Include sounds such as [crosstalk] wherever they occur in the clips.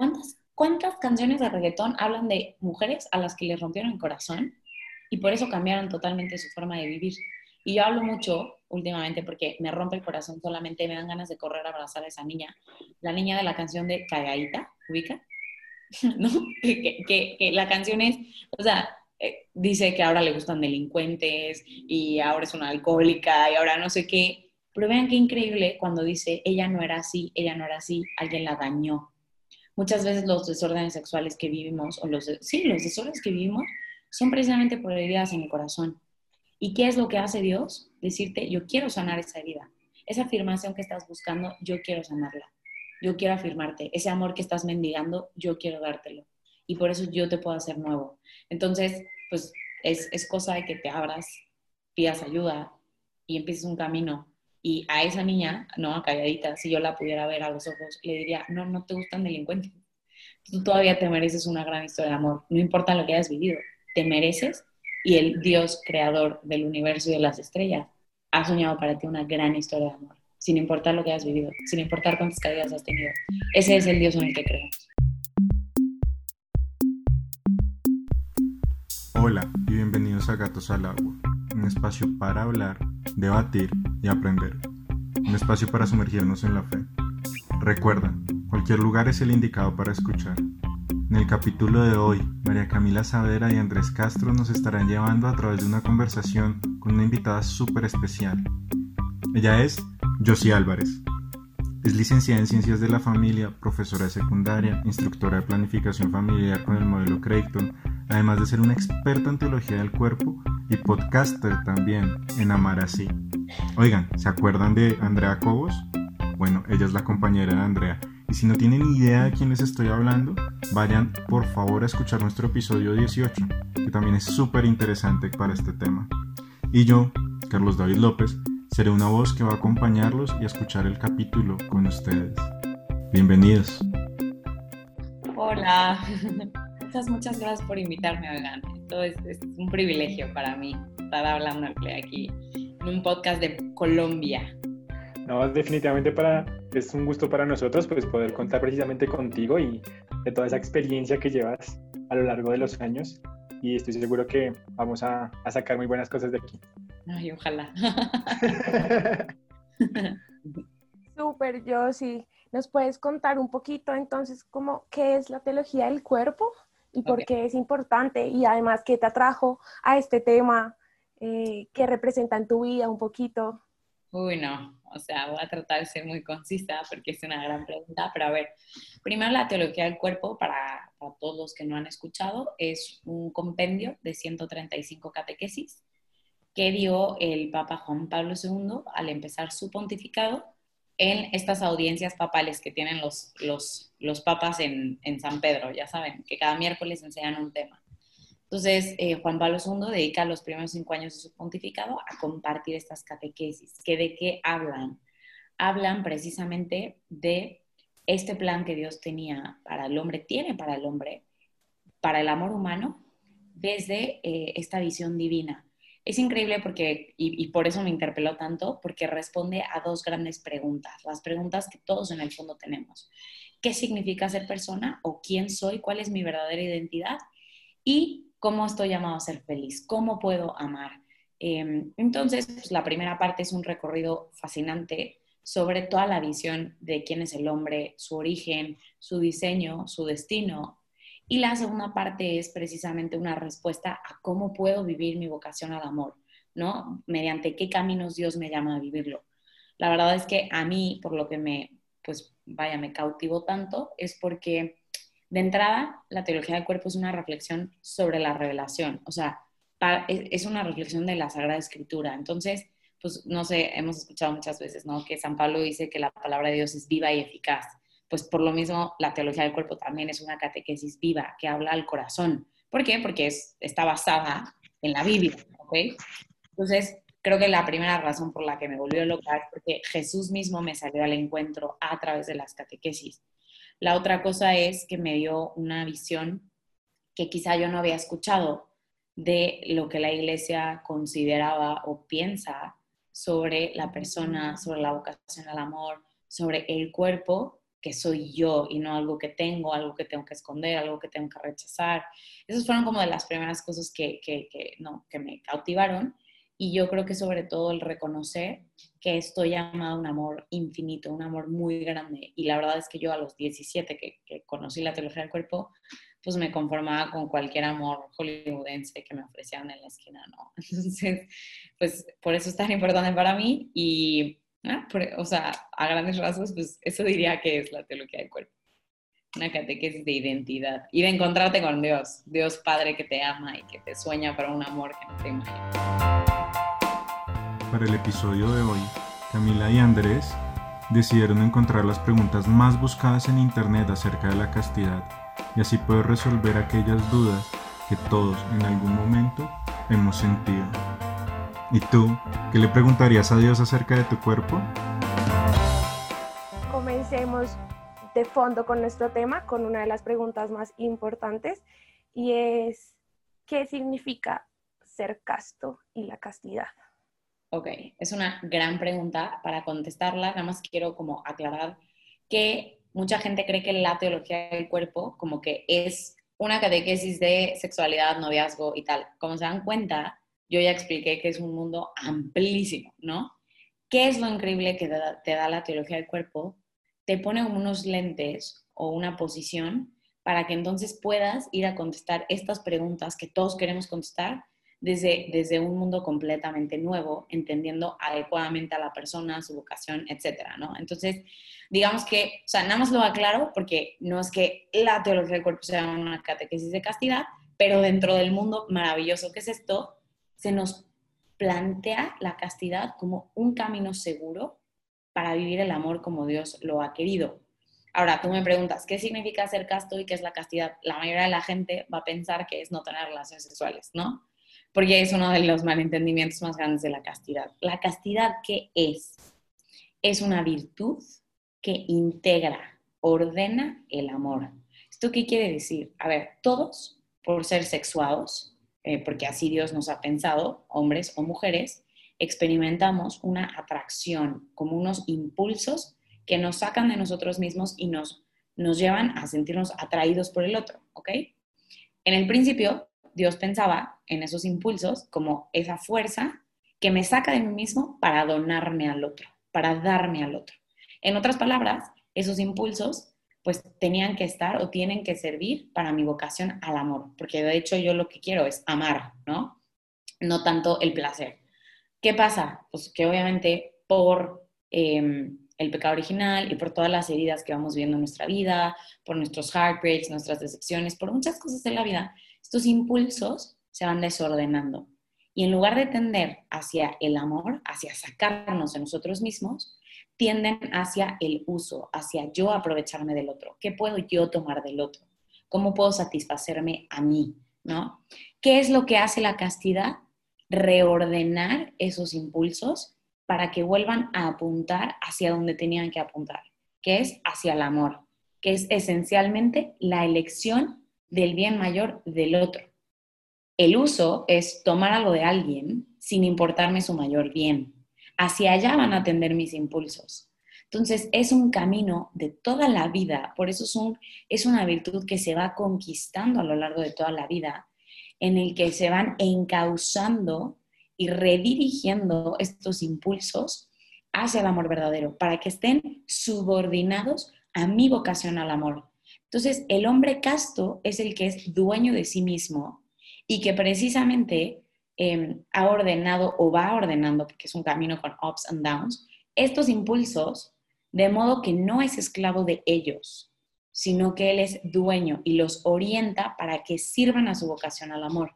¿cuántas, ¿cuántas canciones de reggaetón hablan de mujeres a las que les rompieron el corazón y por eso cambiaron totalmente su forma de vivir? Y yo hablo mucho últimamente porque me rompe el corazón solamente, me dan ganas de correr a abrazar a esa niña. La niña de la canción de Cagadita, ¿ubica? [laughs] ¿No? Que, que, que, la canción es, o sea, eh, dice que ahora le gustan delincuentes y ahora es una alcohólica y ahora no sé qué. Pero vean qué increíble cuando dice, ella no era así, ella no era así, alguien la dañó. Muchas veces los desórdenes sexuales que vivimos, o los, sí, los desórdenes que vivimos, son precisamente por heridas en el corazón. ¿Y qué es lo que hace Dios? Decirte, yo quiero sanar esa herida. Esa afirmación que estás buscando, yo quiero sanarla. Yo quiero afirmarte. Ese amor que estás mendigando, yo quiero dártelo. Y por eso yo te puedo hacer nuevo. Entonces, pues es, es cosa de que te abras, pidas ayuda y empieces un camino y a esa niña, no, calladita, si yo la pudiera ver a los ojos, le diría, no, no te gustan delincuentes. Tú todavía te mereces una gran historia de amor. No importa lo que hayas vivido, te mereces y el Dios creador del universo y de las estrellas ha soñado para ti una gran historia de amor, sin importar lo que hayas vivido, sin importar cuántas caídas has tenido. Ese es el Dios en el que creemos. Hola y bienvenidos a Gatos al Agua, un espacio para hablar debatir y aprender. Un espacio para sumergirnos en la fe. Recuerda, cualquier lugar es el indicado para escuchar. En el capítulo de hoy, María Camila Savera y Andrés Castro nos estarán llevando a través de una conversación con una invitada súper especial. Ella es Josie Álvarez. Es licenciada en Ciencias de la Familia, profesora de secundaria, instructora de planificación familiar con el modelo Creighton, además de ser una experta en teología del cuerpo y podcaster también en Amar Así. Oigan, ¿se acuerdan de Andrea Cobos? Bueno, ella es la compañera de Andrea. Y si no tienen idea de quién les estoy hablando, vayan por favor a escuchar nuestro episodio 18, que también es súper interesante para este tema. Y yo, Carlos David López, seré una voz que va a acompañarlos y a escuchar el capítulo con ustedes. Bienvenidos. Hola. [laughs] Muchas, muchas gracias por invitarme, oigan. Esto es, es un privilegio para mí estar hablando aquí en un podcast de Colombia. No, definitivamente para, es un gusto para nosotros pues poder contar precisamente contigo y de toda esa experiencia que llevas a lo largo de los años y estoy seguro que vamos a, a sacar muy buenas cosas de aquí. Ay, ojalá. [laughs] Súper, yo sí. ¿Nos puedes contar un poquito entonces cómo, qué es la teología del cuerpo? y por qué es importante y además qué te atrajo a este tema, eh, qué representa en tu vida un poquito. Uy, no, o sea, voy a tratar de ser muy concisa porque es una gran pregunta, pero a ver, primero la teología del cuerpo, para, para todos los que no han escuchado, es un compendio de 135 catequesis que dio el Papa Juan Pablo II al empezar su pontificado en estas audiencias papales que tienen los, los, los papas en, en, San Pedro, ya saben, que cada miércoles enseñan un tema. Entonces, eh, Juan Pablo II dedica los primeros cinco años de su pontificado a compartir estas catequesis. ¿Que ¿De qué hablan? Hablan precisamente de este plan que Dios tenía para el hombre, tiene para el hombre, para el amor humano, desde eh, esta visión divina es increíble porque, y, por eso me interpeló tanto, porque responde a dos grandes preguntas, las preguntas que todos en el fondo tenemos. ¿Qué significa ser persona o quién soy? ¿Cuál es mi verdadera identidad? Y cómo estoy llamado a ser feliz, cómo puedo amar. Em, entonces, pues, la primera parte es un recorrido fascinante sobre toda la visión de quién es el hombre, su origen, su diseño, su destino, y la segunda parte es precisamente una respuesta a cómo puedo vivir mi vocación al amor, ¿no? Mediante qué caminos Dios me llama a vivirlo. La verdad es que a mí, por lo que me, pues vaya, me cautivó tanto, es porque de entrada la teología del cuerpo es una reflexión sobre la revelación, o sea, es una reflexión de la Sagrada Escritura. Entonces, pues no sé, hemos escuchado muchas veces, ¿no? Que San Pablo dice que la palabra de Dios es viva y eficaz pues por lo mismo la teología del cuerpo también es una catequesis viva que habla al corazón. ¿Por qué? Porque es, está basada en la Biblia, ¿ok? Entonces, creo que la primera razón por la que me volvió loca es porque Jesús mismo me salió al encuentro a través de las catequesis. La otra cosa es que me dio una visión que quizá yo no había escuchado de lo que la iglesia consideraba o piensa sobre la persona, sobre la vocación al amor, sobre el cuerpo que soy yo y no algo que tengo, algo que tengo que esconder, algo que tengo que rechazar. Esas fueron como de las primeras cosas que, que, que, no, que me cautivaron. Y yo creo que sobre todo el reconocer que estoy llamado a un amor infinito, un amor muy grande. Y la verdad es que yo a los 17 que, que conocí la teología del cuerpo, pues me conformaba con cualquier amor hollywoodense que me ofrecieran en la esquina, ¿no? [laughs] Entonces, pues por eso es tan importante para mí y, ah, o sea, a grandes rasgos, pues eso diría que es la teología del cuerpo. Una catequesis de identidad y de encontrarte con Dios, Dios Padre que te ama y que te sueña para un amor que no te imaginas. Para el episodio de hoy, Camila y Andrés decidieron encontrar las preguntas más buscadas en Internet acerca de la castidad y así poder resolver aquellas dudas que todos en algún momento hemos sentido. ¿Y tú, qué le preguntarías a Dios acerca de tu cuerpo? Comencemos de fondo con nuestro tema, con una de las preguntas más importantes, y es, ¿qué significa ser casto y la castidad? Ok, es una gran pregunta. Para contestarla, nada más quiero como aclarar que mucha gente cree que la teología del cuerpo como que es una catequesis de sexualidad, noviazgo y tal. Como se dan cuenta, yo ya expliqué que es un mundo amplísimo, ¿no? ¿Qué es lo increíble que te da la teología del cuerpo? Te pone unos lentes o una posición para que entonces puedas ir a contestar estas preguntas que todos queremos contestar desde, desde un mundo completamente nuevo, entendiendo adecuadamente a la persona, su vocación, etcétera, ¿no? Entonces, digamos que, o sea, nada más lo aclaro porque no es que la teología del cuerpo sea una catequesis de castidad, pero dentro del mundo maravilloso que es esto, se nos plantea la castidad como un camino seguro para vivir el amor como Dios lo ha querido. Ahora, tú me preguntas, ¿qué significa ser casto y qué es la castidad? La mayoría de la gente va a pensar que es no tener relaciones sexuales, ¿no? Porque es uno de los malentendimientos más grandes de la castidad. La castidad, ¿qué es? Es una virtud que integra, ordena el amor. ¿Esto qué quiere decir? A ver, todos, por ser sexuados, eh, porque así Dios nos ha pensado, hombres o mujeres, experimentamos una atracción, como unos impulsos que nos sacan de nosotros mismos y nos, nos llevan a sentirnos atraídos por el otro, ¿ok? En el principio, Dios pensaba en esos impulsos como esa fuerza que me saca de mí mismo para donarme al otro, para darme al otro. En otras palabras, esos impulsos pues tenían que estar o tienen que servir para mi vocación al amor, porque de hecho yo lo que quiero es amar, ¿no? No tanto el placer. ¿Qué pasa? Pues que obviamente por em, el pecado original y por todas las heridas que vamos viendo en nuestra vida, por nuestros heartbreaks, nuestras decepciones, por muchas cosas de la vida, estos impulsos se van desordenando. Y en lugar de tender hacia el amor, hacia sacarnos de nosotros mismos, tienden hacia el uso, hacia yo aprovecharme del otro. ¿Qué puedo yo tomar del otro? ¿Cómo puedo satisfacerme a mí? ¿No? ¿Qué es lo que hace la castidad? Reordenar esos impulsos para que vuelvan a apuntar hacia donde tenían que apuntar, que es hacia el amor, que es esencialmente la elección del bien mayor del otro. El uso es tomar algo de alguien sin importarme su mayor bien. Hacia allá van a tender mis impulsos. Entonces es un camino de toda la vida, por eso es, un, es una virtud que se va conquistando a lo largo de toda la vida, en el que se van encauzando y redirigiendo estos impulsos hacia el amor verdadero, para que estén subordinados a mi vocación al amor, entonces, el hombre casto es el que es dueño de sí mismo y que precisamente em, ha ordenado o va ordenando, porque es un camino con ups and downs, estos impulsos de modo que no es esclavo de ellos, sino que él es dueño y los orienta para que sirvan a su vocación al amor.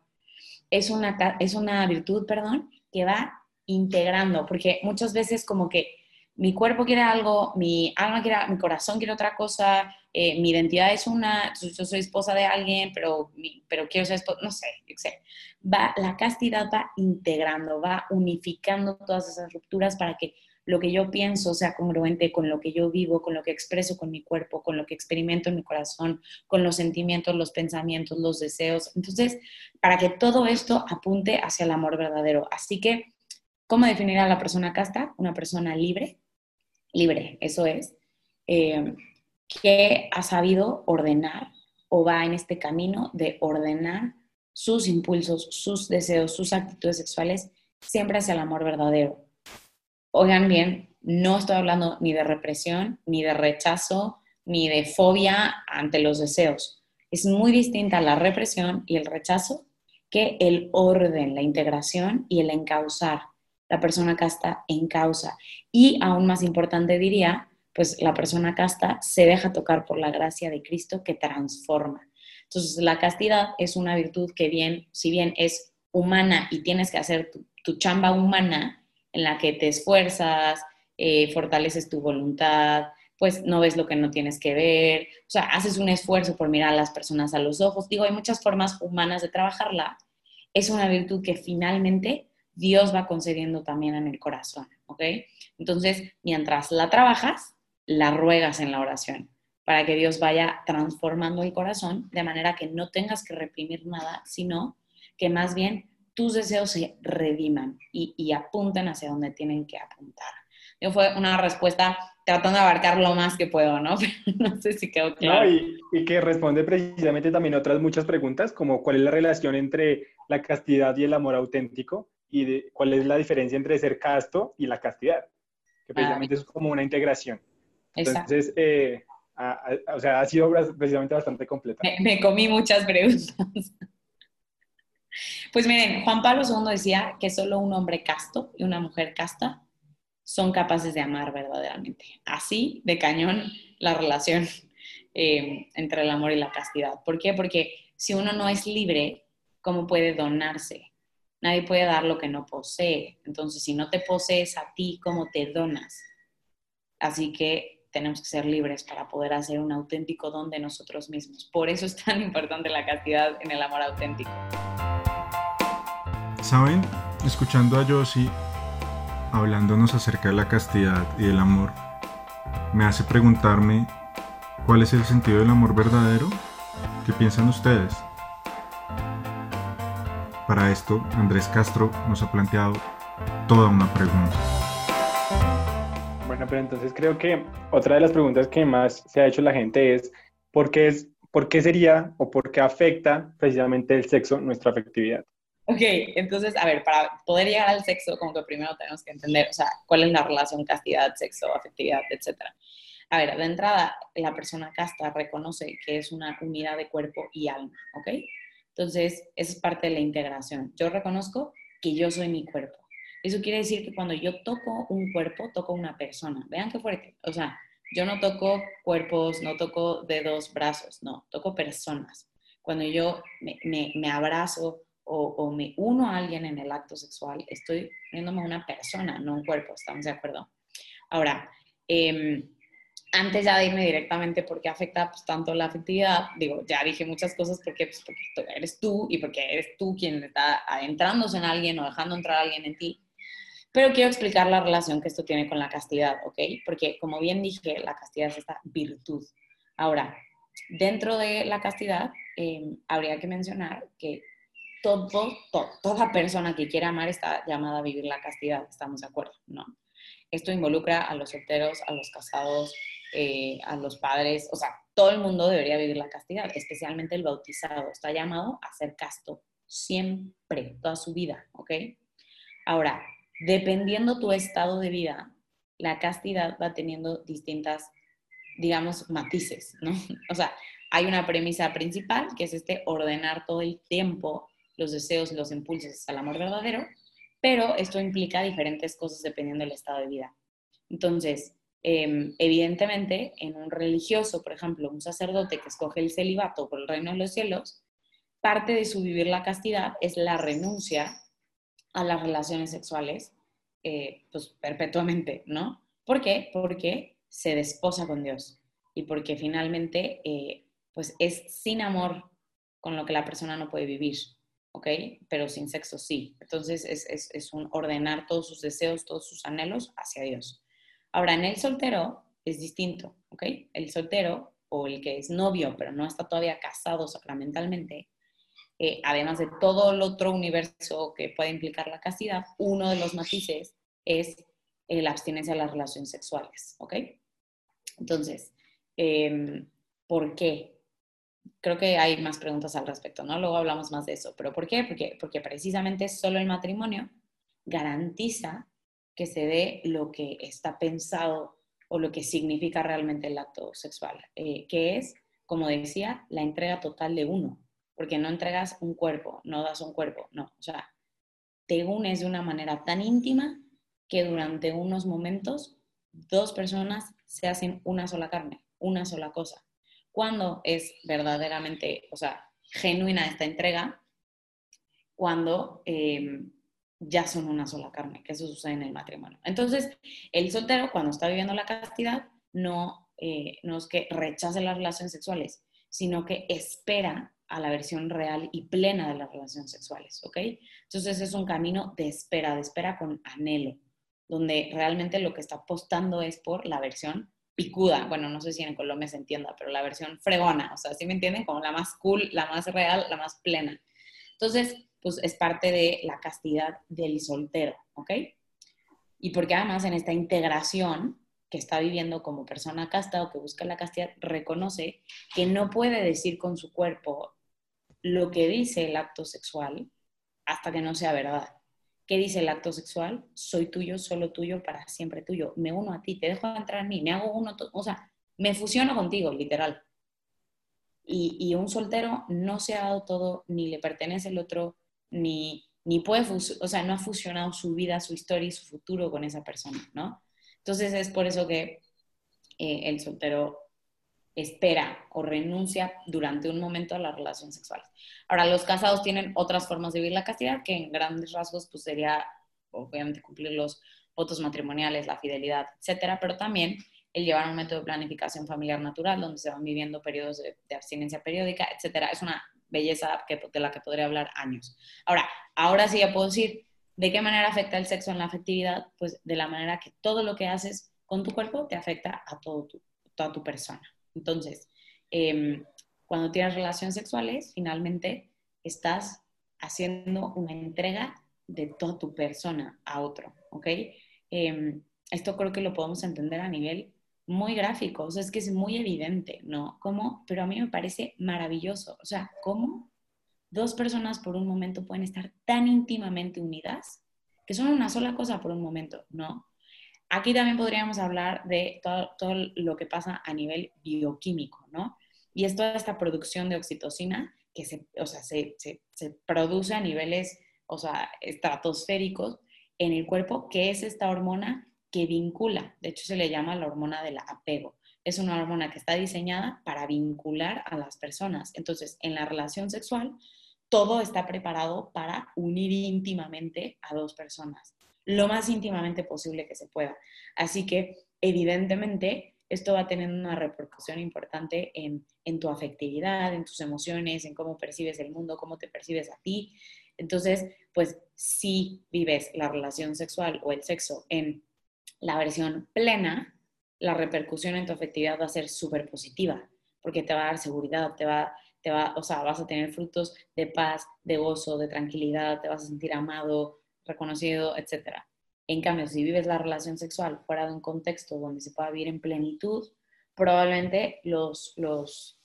Es una, es una virtud, perdón, que va integrando, porque muchas veces como que mi cuerpo quiere algo, mi alma quiere, mi corazón quiere otra cosa, eh, mi identidad es una, yo soy esposa de alguien, pero, pero quiero ser esposa, no sé, yo sé. Va, la castidad va integrando, va unificando todas esas rupturas para que lo que yo pienso sea congruente con lo que yo vivo, con lo que expreso con mi cuerpo, con lo que experimento en mi corazón, con los sentimientos, los pensamientos, los deseos. Entonces, para que todo esto apunte hacia el amor verdadero. Así que, ¿cómo definir a la persona casta? Una persona libre, libre, eso es, eh, que ha sabido ordenar o va en este camino de ordenar sus impulsos, sus deseos, sus actitudes sexuales siempre hacia el amor verdadero. Oigan bien, no estoy hablando ni de represión, ni de rechazo, ni de fobia ante los deseos. Es muy distinta la represión y el rechazo que el orden, la integración y el encauzar. La persona casta encausa. Y aún más importante diría, pues la persona casta se deja tocar por la gracia de Cristo que transforma. Entonces, la castidad es una virtud que bien, si bien es humana y tienes que hacer tu, chamba humana en la que te esfuerzas, eh, fortaleces tu voluntad, pues no ves lo que no tienes que ver, o sea, haces un esfuerzo por mirar a las personas a los ojos. Digo, hay muchas formas humanas de trabajarla. Es una virtud que finalmente Dios va concediendo también en el corazón, ¿ok? Entonces, mientras la trabajas, la ruegas en la oración para que Dios vaya transformando el corazón de manera que no tengas que reprimir nada, sino que más bien tus deseos se rediman y, y apunten hacia donde tienen que apuntar. Yo fue una respuesta tratando de abarcar lo más que puedo, ¿no? [laughs] no sé si quedó claro. y, y, que responde precisamente también otras muchas preguntas, como cuál es la relación entre la castidad y el amor auténtico y cuál es la diferencia entre ser casto y la castidad, que ah, precisamente es como una integración. Entonces, eh, o sea, ha sido precisamente bastante completa. Me, comí muchas preguntas. Pues miren, Juan Pablo II decía que solo un hombre casto y una mujer casta son capaces de amar verdaderamente. Así de cañón la relación eh, entre el amor y la castidad. ¿Por qué? Porque si uno no es libre, ¿cómo puede donarse? Nadie puede dar lo que no posee. Entonces, si no te posees a ti, ¿cómo te donas? Así que tenemos que ser libres para poder hacer un auténtico don de nosotros mismos. Por eso es tan [laughs] importante la castidad en el amor auténtico. ¿Saben? Escuchando a Josie hablándonos acerca de la castidad y del amor, me hace preguntarme cuál es el sentido del amor verdadero. ¿Qué piensan ustedes? Para esto, Andrés Castro nos ha planteado toda una pregunta. Bueno, pero entonces creo que otra de las preguntas que más se ha hecho la gente es ¿por qué, es, por qué sería o por qué afecta precisamente el sexo nuestra afectividad? Ok, entonces, a ver, para poder llegar al sexo, como que primero tenemos que entender, o sea, cuál es la relación castidad, sexo, afectividad, etcétera. A ver, de entrada, la persona casta reconoce que es una unidad de cuerpo y alma, ¿ok? Entonces, esa es parte de la integración. Yo reconozco que yo soy mi cuerpo. Eso quiere decir que cuando yo toco un cuerpo, toco una persona. Vean qué fuerte. O sea, yo no toco cuerpos, no toco dedos, brazos, no, toco personas. Cuando yo me, abrazo o, me uno a alguien en el acto sexual, estoy viéndome una persona, no un cuerpo, ¿estamos de acuerdo? Ahora, em, antes ya de irme directamente por qué afecta pues, tanto la afectividad, digo, ya dije muchas cosas porque, pues, porque eres tú y porque eres tú quien está adentrándose en alguien o dejando entrar a alguien en ti. Pero quiero explicar la relación que esto tiene con la castidad, ¿ok? Porque como bien dije, la castidad es esta virtud. Ahora, dentro de la castidad, em, habría que mencionar que toda persona que quiera amar está llamada a vivir la castidad, ¿estamos de acuerdo? ¿No? Esto involucra a los solteros, a los casados, eh, a los padres, o sea, todo el mundo debería vivir la castidad, especialmente el bautizado, está llamado a ser casto siempre, toda su vida, ¿ok? Ahora, dependiendo tu estado de vida, la castidad va teniendo distintas, digamos, matices, ¿no? [laughs] O sea, hay una premisa principal, que es este ordenar todo el tiempo los deseos y los impulsos al amor verdadero, pero esto implica diferentes cosas dependiendo del estado de vida. Entonces, em, evidentemente, en un religioso, por ejemplo, un sacerdote que escoge el celibato por el reino de los cielos, parte de su vivir la castidad es la renuncia a las relaciones sexuales, eh, pues perpetuamente, ¿no? ¿Por qué? Porque se desposa con Dios y porque finalmente, eh, pues es sin amor con lo que la persona no puede vivir, ¿ok? Pero sin sexo sí. Entonces es, es, es un ordenar todos sus deseos, todos sus anhelos hacia Dios. Ahora, en el soltero es distinto, ¿ok? El soltero o el que es novio, pero no está todavía casado sacramentalmente, eh, además de todo el otro universo que puede implicar la castidad, uno de los matices es eh, la abstinencia de las relaciones sexuales, ¿ok? Entonces, Em, ¿Por qué? Creo que hay más preguntas al respecto, ¿no? Luego hablamos más de eso. ¿Pero por qué? Porque, porque precisamente solo el matrimonio garantiza que se dé lo que está pensado o lo que significa realmente el acto sexual, eh, que es, como decía, la entrega total de uno, porque no entregas un cuerpo, no das un cuerpo, no, o sea, te unes de una manera tan íntima que durante unos momentos dos personas se hacen una sola carne, una sola cosa. Cuando es verdaderamente, o sea, genuina esta entrega, cuando em, ya son una sola carne, que eso sucede en el matrimonio. Entonces, el soltero cuando está viviendo la castidad no, eh, no es que rechace las relaciones sexuales, sino que espera a la versión real y plena de las relaciones sexuales, ¿ok? Entonces es un camino de espera, de espera con anhelo, donde realmente lo que está apostando es por la versión picuda, bueno, no sé si en Colombia se entienda, pero la versión fregona, o sea, ¿sí me entienden? Como la más cool, la más real, la más plena. Entonces, pues es parte de la castidad del soltero, ¿ok? Y porque además en esta integración que está viviendo como persona casta o que busca la castidad, reconoce que no puede decir con su cuerpo lo que dice el acto sexual hasta que no sea verdad. ¿Qué dice el acto sexual? Soy tuyo, solo tuyo, para siempre tuyo. Me uno a ti, te dejo entrar en mí, me hago uno, o sea, me fusiono contigo, literal. Y, y, un soltero no se ha dado todo, ni le pertenece el otro, ni, ni puede, o sea, no ha fusionado su vida, su historia y su futuro con esa persona, ¿no? Entonces es por eso que eh, el soltero espera o renuncia durante un momento a las relaciones sexuales. Ahora, los casados tienen otras formas de vivir la castidad, que en grandes rasgos pues sería, obviamente, cumplir los votos matrimoniales, la fidelidad, etcétera, pero también el llevar un método de planificación familiar natural, donde se van viviendo periodos de, de abstinencia periódica, etcétera. Es una belleza que, de la que podría hablar años. Ahora, ahora sí ya puedo decir de qué manera afecta el sexo en la afectividad, pues de la manera que todo lo que haces con tu cuerpo te afecta a todo tu, toda tu persona. Entonces, em, cuando tienes relaciones sexuales, finalmente estás haciendo una entrega de toda tu persona a otro, ¿ok? Em, esto creo que lo podemos entender a nivel muy gráfico, o sea, es que es muy evidente, ¿no? ¿Cómo? Pero a mí me parece maravilloso, o sea, ¿cómo dos personas por un momento pueden estar tan íntimamente unidas que son una sola cosa por un momento, ¿no? Aquí también podríamos hablar de todo, lo que pasa a nivel bioquímico, ¿no? Y es toda esta producción de oxitocina que se, o sea, se, se, se produce a niveles, o sea, estratosféricos en el cuerpo, que es esta hormona que vincula, de hecho se le llama la hormona del apego. Es una hormona que está diseñada para vincular a las personas. Entonces, en la relación sexual, todo está preparado para unir íntimamente a dos personas, lo más íntimamente posible que se pueda. Así que, evidentemente, esto va tener una repercusión importante en, en tu afectividad, en tus emociones, en cómo percibes el mundo, cómo te percibes a ti. Entonces, pues si vives la relación sexual o el sexo en la versión plena, la repercusión en tu afectividad va a ser súper positiva, porque te va a dar seguridad, te va, te va, o sea, vas a tener frutos de paz, de gozo, de tranquilidad, te vas a sentir amado, reconocido, etc. En cambio, si vives la relación sexual fuera de un contexto donde se pueda vivir en plenitud, probablemente los, los,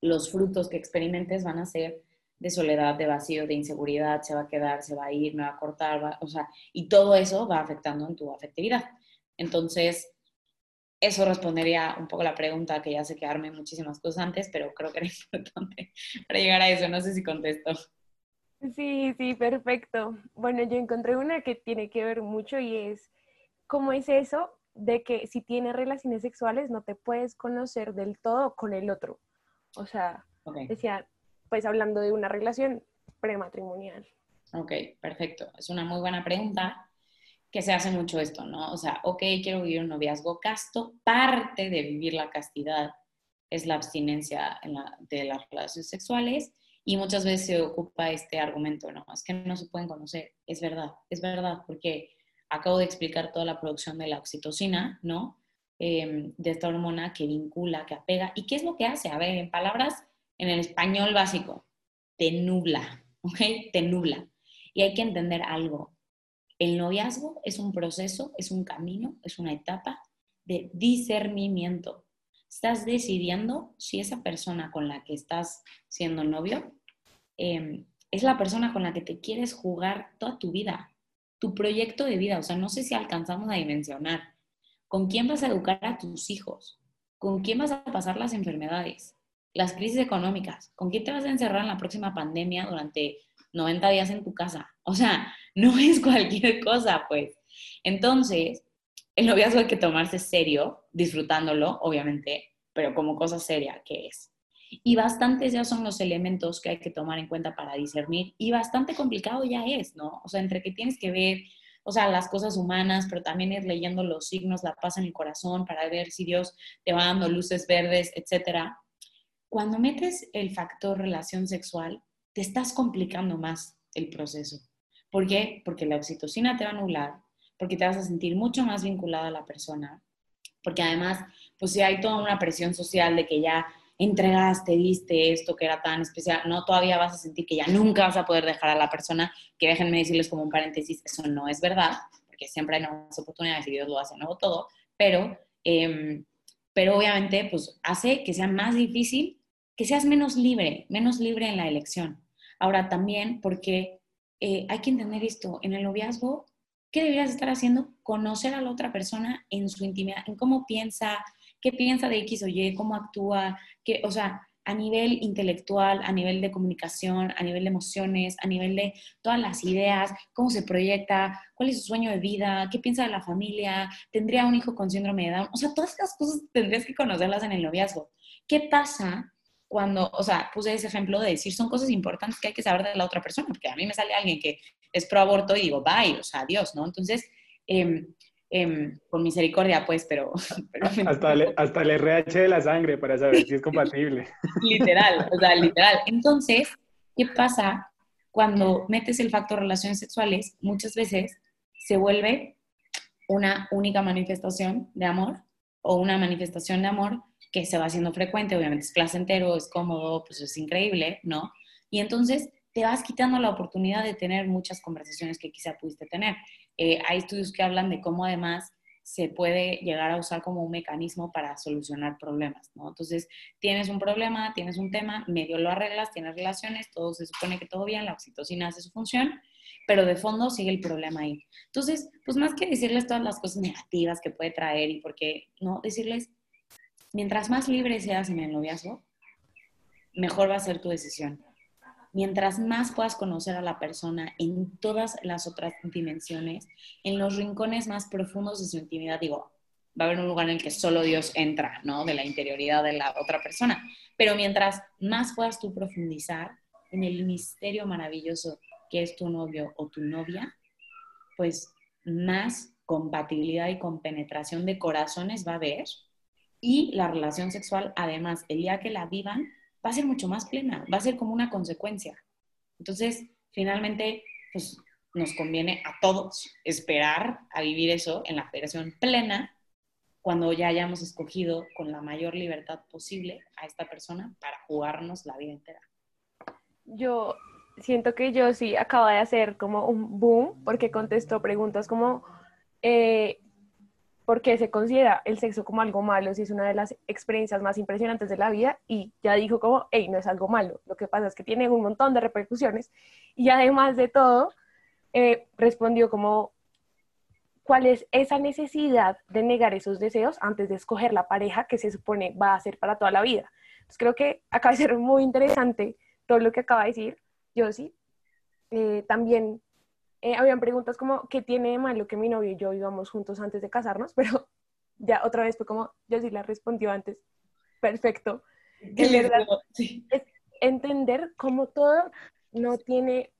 los frutos que experimentes van a ser de soledad, de vacío, de inseguridad, se va a quedar, se va a ir, me va a cortar, o sea, y todo eso va afectando en tu afectividad. Entonces, eso respondería un poco la pregunta, que ya sé que arme muchísimas cosas antes, pero creo que era [laughs] importante para llegar a eso. No sé si contesto. Sí, sí, perfecto. Bueno, yo encontré una que tiene que ver mucho y es, ¿cómo es eso de que si tienes relaciones sexuales no te puedes conocer del todo con el otro? O sea, decía, pues hablando de una relación prematrimonial. Ok, perfecto. Es una muy buena pregunta que se hace mucho esto, ¿no? O sea, ok, quiero vivir un noviazgo casto, parte de vivir la castidad es la abstinencia de las relaciones sexuales y muchas veces se ocupa este argumento, ¿no? Es que no se pueden conocer. Es verdad, es verdad, porque acabo de explicar toda la producción de la oxitocina, ¿no? Em, de esta hormona que vincula, que apega. ¿Y qué es lo que hace? A ver, en palabras en el español básico, te nubla, ¿ok? Te nubla. Y hay que entender algo. El noviazgo es un proceso, es un camino, es una etapa de discernimiento. estás decidiendo si esa persona con la que estás siendo novio em, es la persona con la que te quieres jugar toda tu vida, tu proyecto de vida. O sea, no sé si alcanzamos a dimensionar con quién vas a educar a tus hijos, con quién vas a pasar las enfermedades, las crisis económicas, con quién te vas a encerrar en la próxima pandemia durante 90 días en tu casa. O sea, [laughs] no es cualquier cosa, pues. Entonces, el noviazgo hay que tomarse serio, disfrutándolo, obviamente, pero como cosa seria que es. Y bastantes ya son los elementos que hay que tomar en cuenta para discernir y bastante complicado ya es, ¿no? O sea, entre que tienes que ver, o sea, las cosas humanas, pero también ir leyendo los signos, la paz en el corazón para ver si Dios te va dando luces verdes, etcétera. Cuando metes el factor relación sexual, te estás complicando más el proceso. ¿Por qué? Porque la oxitocina te va a anular, porque te vas a sentir mucho más vinculada a la persona, porque además, pues si hay toda una presión social de que ya entregaste, diste esto que era tan especial, no, todavía vas a sentir que ya nunca vas a poder dejar a la persona, que déjenme decirles como un paréntesis, eso no es verdad, porque siempre hay nuevas oportunidades y Dios lo hace nuevo todo, pero, em, pero obviamente pues hace que sea más difícil, que seas menos libre, menos libre en la elección. Ahora también porque eh, hay que entender esto, en el noviazgo ¿qué deberías estar haciendo? Conocer a la otra persona en su intimidad, en cómo piensa, qué piensa de X o Y, cómo actúa, qué, o sea, a nivel intelectual, a nivel de comunicación, a nivel de emociones, a nivel de todas las ideas, cómo se proyecta, cuál es su sueño de vida, qué piensa de la familia, tendría un hijo con síndrome de Down, o sea, todas esas cosas tendrías que conocerlas en el noviazgo. ¿Qué pasa cuando, o sea, puse ese ejemplo de decir, son cosas importantes que hay que saber de la otra persona, porque a mí me sale alguien que es pro aborto y digo, bye, o sea, adiós, ¿no? Entonces, eh, con misericordia, pues, pero... [laughs] hasta, el, hasta el RH de la sangre para saber si es [laughs] compatible. literal, [laughs] o sea, literal. Entonces, ¿qué pasa cuando metes el factor relaciones sexuales? Muchas veces se vuelve una única manifestación de amor o una manifestación de amor que se va haciendo frecuente, obviamente es placentero, es cómodo, pues es increíble, ¿no? Y entonces te vas quitando la oportunidad de tener muchas conversaciones que quizá pudiste tener. Eh, hay estudios que hablan de cómo además se puede llegar a usar como un mecanismo para solucionar problemas, ¿no? Entonces, tienes un problema, tienes un tema, medio lo arreglas, tienes relaciones, todo se supone que todo bien, la oxitocina hace su función, pero de fondo sigue el problema ahí. Entonces, pues más que decirles todas las cosas negativas que puede traer y porque, ¿no? Decirles, mientras más libre seas en el noviazgo, mejor va a ser tu decisión. Mientras más puedas conocer a la persona en todas las otras dimensiones, en los rincones más profundos de su intimidad, digo, va a haber un lugar en el que solo Dios entra, ¿no? De la interioridad de la otra persona. Pero mientras más puedas tú profundizar en el misterio maravilloso que es tu novio o tu novia, pues más compatibilidad y compenetración de corazones va a haber y la relación sexual, además, el día que la vivan, va a ser mucho más plena, va a ser como una consecuencia. Entonces, finalmente, pues nos conviene a todos esperar a vivir eso en la federación plena cuando ya hayamos escogido con la mayor libertad posible a esta persona para jugarnos la vida entera. Yo siento que yo sí acaba de hacer como un boom porque contestó preguntas como eh, porque se considera el sexo como algo malo, si es una de las experiencias más impresionantes de la vida y ya dijo como, hey, no es algo malo, lo que pasa es que tiene un montón de repercusiones y además de todo, eh, respondió como, ¿cuál es esa necesidad de negar esos deseos antes de escoger la pareja que se supone va a ser para toda la vida? Entonces creo que acaba de ser muy interesante todo lo que acaba de decir, yo sí. Eh, también eh, habían preguntas como, ¿qué tiene de malo que mi novio y yo íbamos juntos antes de casarnos? [laughs] Pero ya otra vez fue como, yo sí la respondió antes. Perfecto. En verdad, es entender cómo todo no tiene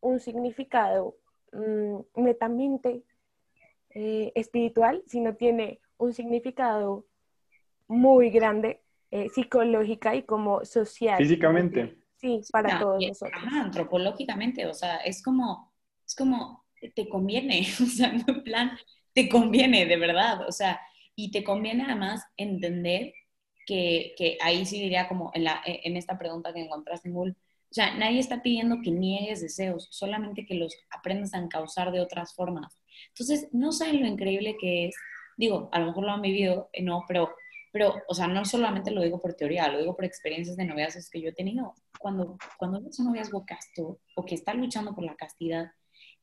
un significado mm, netamente eh, espiritual, sino tiene un significado muy grande eh, psicológica y como social. Físicamente. Sí, para todos nosotros. antropológicamente, o sea, es como es como, te conviene, [laughs] o sea, en plan, te conviene, de verdad, o sea, y te conviene además entender que, que ahí sí diría como en, la, en esta pregunta que encontraste en Google, o sea, nadie está pidiendo que niegues deseos, solamente que los aprendas a encauzar de otras formas. Entonces, no saben lo increíble que es, digo, a lo mejor lo han vivido, eh, no, pero pero, o sea, no solamente lo digo por teoría, lo digo por experiencias de noviazgos que yo he tenido. Cuando, cuando eres un noviazgo casto o que está luchando por la castidad,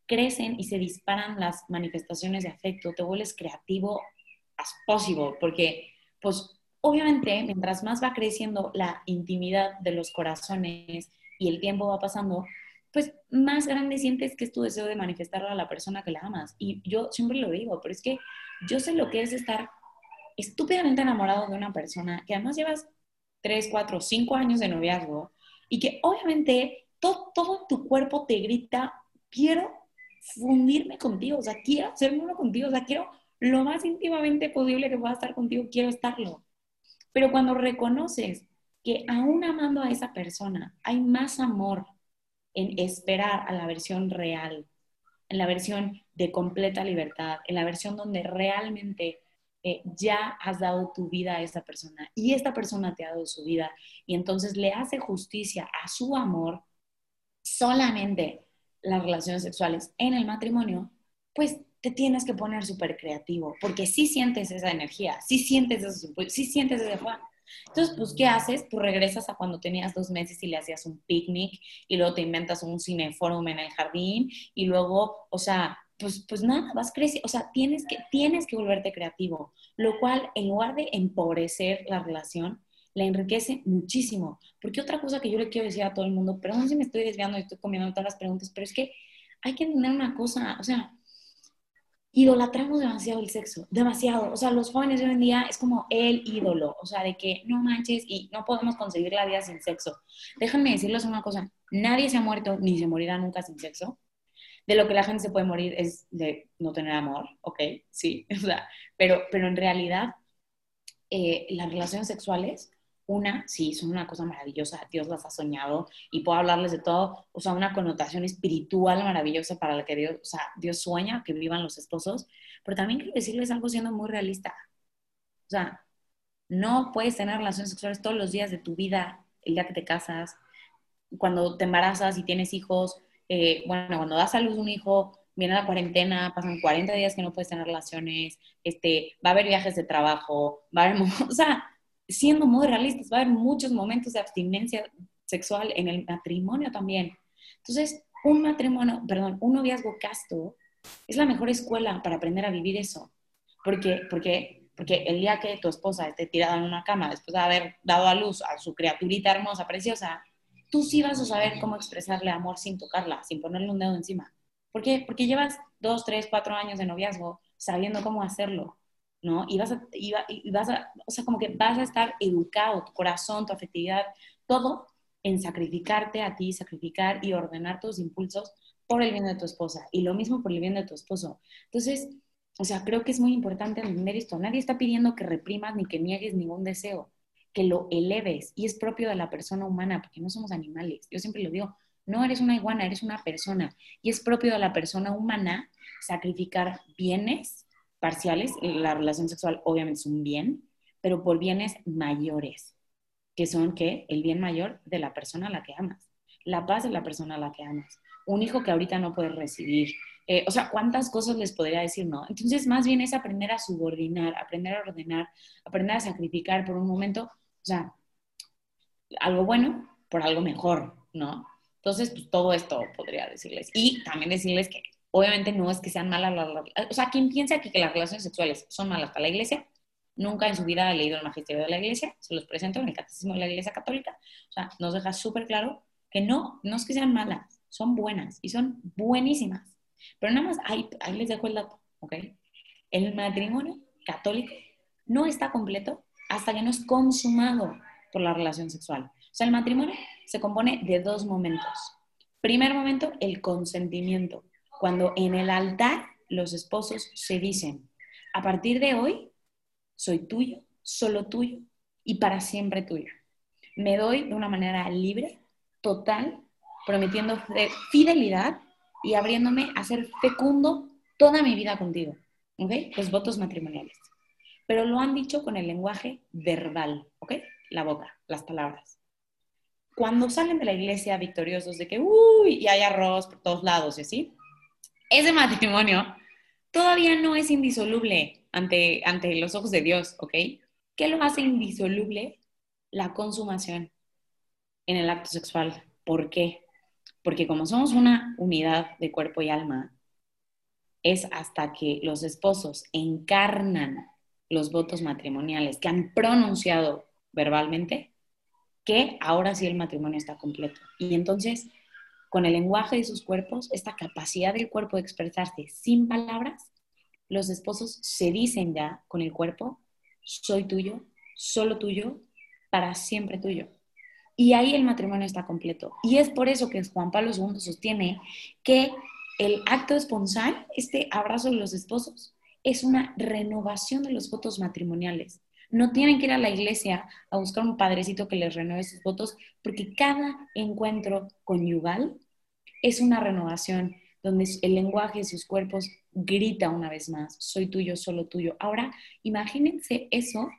crecen y se disparan las manifestaciones de afecto, te vuelves creativo as possible, porque, pues, obviamente, mientras más va creciendo la intimidad de los corazones y el tiempo va pasando, pues más grande sientes que es tu deseo de manifestarlo a la persona que la amas. Y yo siempre lo digo, pero es que yo sé lo que es estar estúpidamente enamorado de una persona que además llevas 3, 4, 5 años de noviazgo y que obviamente todo, todo tu cuerpo te grita, quiero fundirme contigo, o sea, quiero ser uno contigo, o sea, quiero lo más íntimamente posible que pueda estar contigo, quiero estarlo. Pero cuando reconoces que aún amando a esa persona hay más amor en esperar a la versión real, en la versión de completa libertad, en la versión donde realmente eh, ya has dado tu vida a esa persona y esta persona te ha dado su vida y entonces le hace justicia a su amor solamente las relaciones sexuales en el matrimonio, pues te tienes que poner súper creativo, porque si sientes esa energía, si sientes eso, si sientes ese. Entonces, pues, ¿qué haces? Pues regresas a cuando tenías dos meses y le hacías un picnic y luego te inventas un cineforum en el jardín y luego, o sea, pues, pues nada, vas creciendo, o sea, tienes que, tienes que volverte creativo, lo cual en lugar de empobrecer la relación, la enriquece muchísimo. Porque otra cosa que yo le quiero decir a todo el mundo, perdón si me estoy desviando y estoy comiendo todas las preguntas, pero es que hay que entender una cosa, o sea, idolatramos demasiado el sexo, demasiado. O sea, los jóvenes de hoy en día es como el ídolo, o sea, de que no manches y no podemos conseguir la vida sin sexo. Déjenme decirles una cosa, nadie se ha muerto ni se morirá nunca sin sexo. De lo que la gente se puede morir es de no tener amor, ¿ok? Sí, [laughs] o sea, pero, pero en realidad eh, las relaciones sexuales una, sí, son una cosa maravillosa, Dios las ha soñado y puedo hablarles de todo, o sea, una connotación espiritual maravillosa para la que Dios, o sea, Dios sueña que vivan los esposos, pero también quiero decirles algo siendo muy realista. O sea, no puedes tener relaciones sexuales todos los días de tu vida, el día que te casas, cuando te embarazas y tienes hijos, eh, bueno, cuando das a luz un hijo, viene la cuarentena, pasan 40 días que no puedes tener relaciones, este, va a haber viajes de trabajo, va a haber, [laughs] o sea, siendo muy realistas, va a haber muchos momentos de abstinencia sexual en el matrimonio también. Entonces, un matrimonio, perdón, un noviazgo casto es la mejor escuela para aprender a vivir eso. Porque, porque, porque el día que tu esposa esté tirada en una cama después de haber dado a luz a su criaturita hermosa, preciosa, tú sí vas a saber cómo expresarle amor sin tocarla, sin ponerle un dedo encima. ¿Por qué? Porque llevas dos, tres, cuatro años de noviazgo sabiendo cómo hacerlo. ¿No? Y vas, a, y, vas a, o sea, como que vas a estar educado, tu corazón, tu afectividad, todo en sacrificarte a ti, sacrificar y ordenar tus impulsos por el bien de tu esposa y lo mismo por el bien de tu esposo. Entonces, o sea, creo que es muy importante entender esto. Nadie está pidiendo que reprimas ni que niegues ningún deseo, que lo eleves y es propio de la persona humana, porque no somos animales. Yo siempre lo digo, no eres una iguana, eres una persona y es propio de la persona humana sacrificar bienes parciales, la relación sexual obviamente es un bien, pero por bienes mayores, que son que el bien mayor de la persona a la que amas, la paz de la persona a la que amas, un hijo que ahorita no puedes recibir, eh, o sea, cuántas cosas les podría decir, ¿no? Entonces, más bien es aprender a subordinar, aprender a ordenar, aprender a sacrificar por un momento, o sea, algo bueno por algo mejor, ¿no? Entonces, pues todo esto podría decirles. Y también decirles que Obviamente no es que sean malas las... O sea, quien piensa que, las relaciones sexuales son malas para la iglesia, nunca en su vida ha leído el magisterio de la iglesia, se los presento en el catecismo de la iglesia católica. O sea, nos deja súper claro que no, no es que sean malas, son buenas y son buenísimas. Pero nada más, ahí, ahí les dejo el dato, ¿ok? El matrimonio católico no está completo hasta que no es consumado por la relación sexual. O sea, el matrimonio se compone de dos momentos. Primer momento, el consentimiento cuando en el altar los esposos se dicen, a partir de hoy soy tuyo, solo tuyo y para siempre tuyo. Me doy de una manera libre, total, prometiendo fidelidad y abriéndome a ser fecundo toda mi vida contigo. ¿Ok? Los votos matrimoniales. Pero lo han dicho con el lenguaje verbal, ¿ok? La boca, las palabras. Cuando salen de la iglesia victoriosos de que, uy, y hay arroz por todos lados y así, ese matrimonio todavía no es indisoluble ante, ante los ojos de Dios, ¿ok? ¿Qué lo hace indisoluble? La consumación en el acto sexual. ¿Por qué? Porque como somos una unidad de cuerpo y alma, es hasta que los esposos encarnan los votos matrimoniales que han pronunciado verbalmente, que ahora sí el matrimonio está completo. Y entonces, con el lenguaje de sus cuerpos, esta capacidad del cuerpo de expresarse sin palabras, los esposos se dicen ya con el cuerpo, soy tuyo, solo tuyo, para siempre tuyo. Y ahí el matrimonio está completo. Y es por eso que Juan Pablo II sostiene que el acto esponsal, este abrazo de los esposos, es una renovación de los votos matrimoniales. No tienen que ir a la iglesia a buscar un padrecito que les renueve sus votos, porque cada encuentro conyugal es una renovación donde el lenguaje de sus cuerpos grita una vez más, soy tuyo, solo tuyo. Ahora, imagínense eso,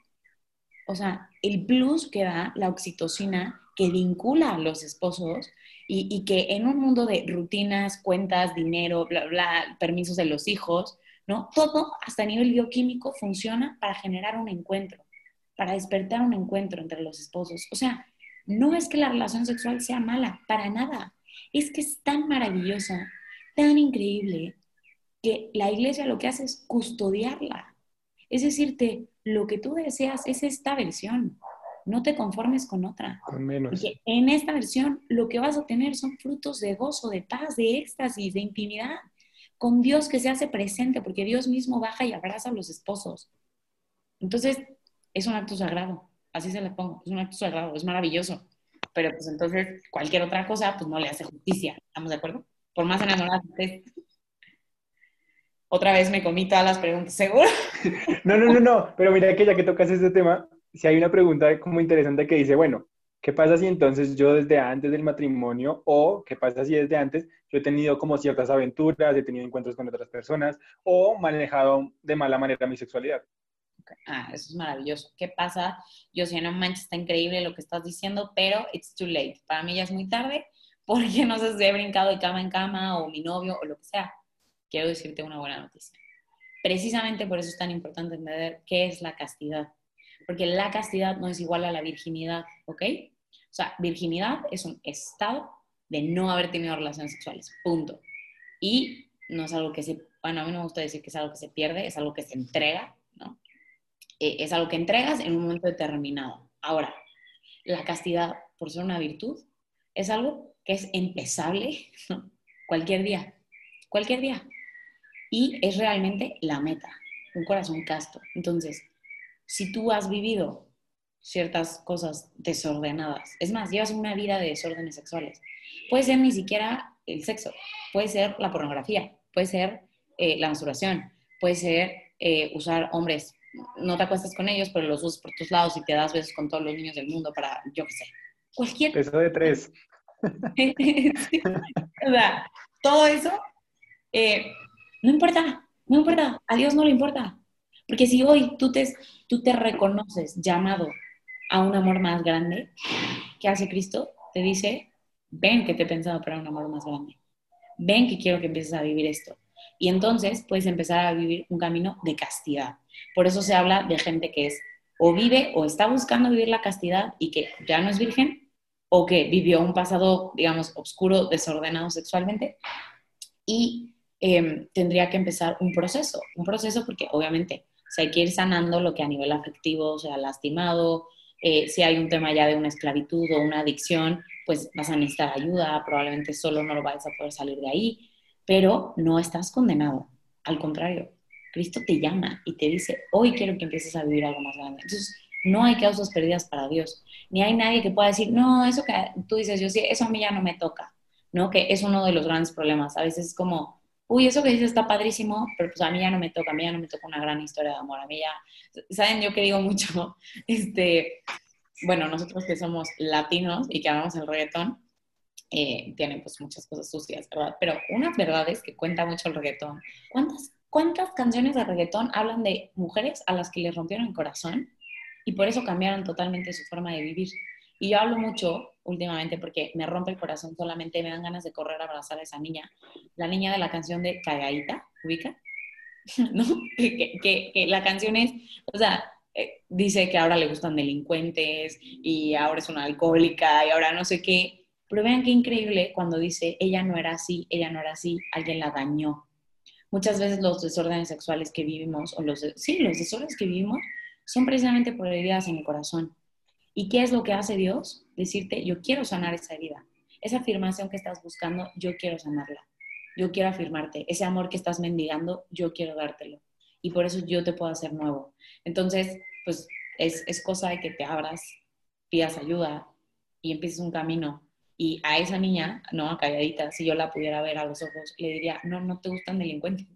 o sea, el plus que da la oxitocina que vincula a los esposos y, y, que en un mundo de rutinas, cuentas, dinero, bla, bla, permisos de los hijos, ¿no? Todo hasta nivel bioquímico funciona para generar un encuentro, para despertar un encuentro entre los esposos. O sea, no es que la relación sexual sea mala, para nada. Es que es tan maravillosa, tan increíble, que la iglesia lo que hace es custodiarla. Es decirte, lo que tú deseas es esta versión. No te conformes con otra. Con menos. Porque en esta versión lo que vas a tener son frutos de gozo, de paz, de éxtasis, de intimidad, con Dios que se hace presente, porque Dios mismo baja y abraza a los esposos. Entonces, es un acto sagrado. Así se le pongo. Es un acto sagrado, es maravilloso. Pero pues entonces, cualquier otra cosa, pues no le hace justicia. ¿Estamos de acuerdo? Por más enamorada que estés. Otra vez me comí todas las preguntas, ¿seguro? [laughs] No, no, no, no, pero mira que ya que tocas este tema, si hay una pregunta como interesante que dice, bueno, ¿qué pasa si entonces yo desde antes del matrimonio o qué pasa si desde antes yo he tenido como ciertas aventuras, he tenido encuentros con otras personas o manejado de mala manera mi sexualidad? Ah, eso es maravilloso. ¿Qué pasa? Yo sé, no manches, está increíble lo que estás diciendo, pero it's too late. Para mí ya es muy tarde porque [laughs] no sé si he brincado de cama en cama o mi novio o lo que sea quiero decirte una buena noticia. Precisamente por eso es tan importante entender qué es la castidad, porque la castidad no es igual a la virginidad, ¿ok? O sea, virginidad es un estado de no haber tenido relaciones sexuales, punto. Y no es algo que se, bueno, a mí no me gusta decir que es algo que se pierde, es algo que se entrega, ¿no? Eh, es algo que entregas en un momento determinado. Ahora, la castidad, por ser una virtud, es algo que es empezable ¿no? cualquier día, cualquier día y es realmente la meta, un corazón casto. Entonces, si tú has vivido ciertas cosas desordenadas, es más, llevas una vida de desórdenes sexuales, puede ser ni siquiera el sexo, puede ser la pornografía, puede ser eh, la menstruación, puede ser eh, usar hombres, no te acuestas con ellos, pero los usas por tus lados y te das besos con todos los niños del mundo para, yo qué sé, cualquier... Eso de tres. [laughs] o sea, todo eso eh, no importa, no importa, a Dios no le importa. Porque si hoy tú te, tú te reconoces llamado a un amor más grande, ¿qué hace Cristo? Te dice, ven que te he pensado para un amor más grande. Ven que quiero que empieces a vivir esto. Y entonces puedes empezar a vivir un camino de castidad. Por eso se habla de gente que es o vive o está buscando vivir la castidad y que ya no es virgen, o que vivió un pasado, digamos, oscuro, desordenado sexualmente, y Em, tendría que empezar un proceso, un proceso porque obviamente se hay que ir sanando lo que a nivel afectivo se ha lastimado, eh, si hay un tema ya de una esclavitud o una adicción, pues vas a necesitar ayuda, probablemente solo no lo vas a poder salir de ahí, pero no estás condenado, al contrario, Cristo te llama y te dice, hoy quiero que empieces a vivir algo más grande. Entonces, no hay causas perdidas para Dios, ni hay nadie que pueda decir, no, eso que tú dices, yo sí, eso a mí ya no me toca, ¿no? Que es uno de los grandes problemas. A veces es como, uy, eso que dices está padrísimo, pero pues a mí ya no me toca, a mí ya no me toca una gran historia de amor, a mí ya, ¿saben yo que digo mucho? [laughs] Este, bueno, nosotros que somos latinos y que amamos el reggaetón, eh, tienen pues muchas cosas sucias, ¿verdad? Pero unas verdades que cuenta mucho el reggaetón. ¿Cuántas, ¿Cuántas canciones de reggaetón hablan de mujeres a las que les rompieron el corazón y por eso cambiaron totalmente su forma de vivir? Y yo hablo mucho últimamente porque me rompe el corazón solamente, me dan ganas de correr a abrazar a esa niña. La niña de la canción de Cagadita, ¿ubica? [laughs] ¿No? Que, que, que, la canción es, o sea, eh, dice que ahora le gustan delincuentes y ahora es una alcohólica y ahora no sé qué. Pero vean qué increíble cuando dice, ella no era así, ella no era así, alguien la dañó. Muchas veces los desórdenes sexuales que vivimos, o los, sí, los desórdenes que vivimos, son precisamente por heridas en el corazón. ¿Y qué es lo que hace Dios? Decirte, yo quiero sanar esa herida. Esa afirmación que estás buscando, yo quiero sanarla. Yo quiero afirmarte. Ese amor que estás mendigando, yo quiero dártelo. Y por eso yo te puedo hacer nuevo. Entonces, pues es, es cosa de que te abras, pidas ayuda y empieces un camino y a esa niña, no, calladita, si yo la pudiera ver a los ojos, le diría, no, no te gustan delincuentes.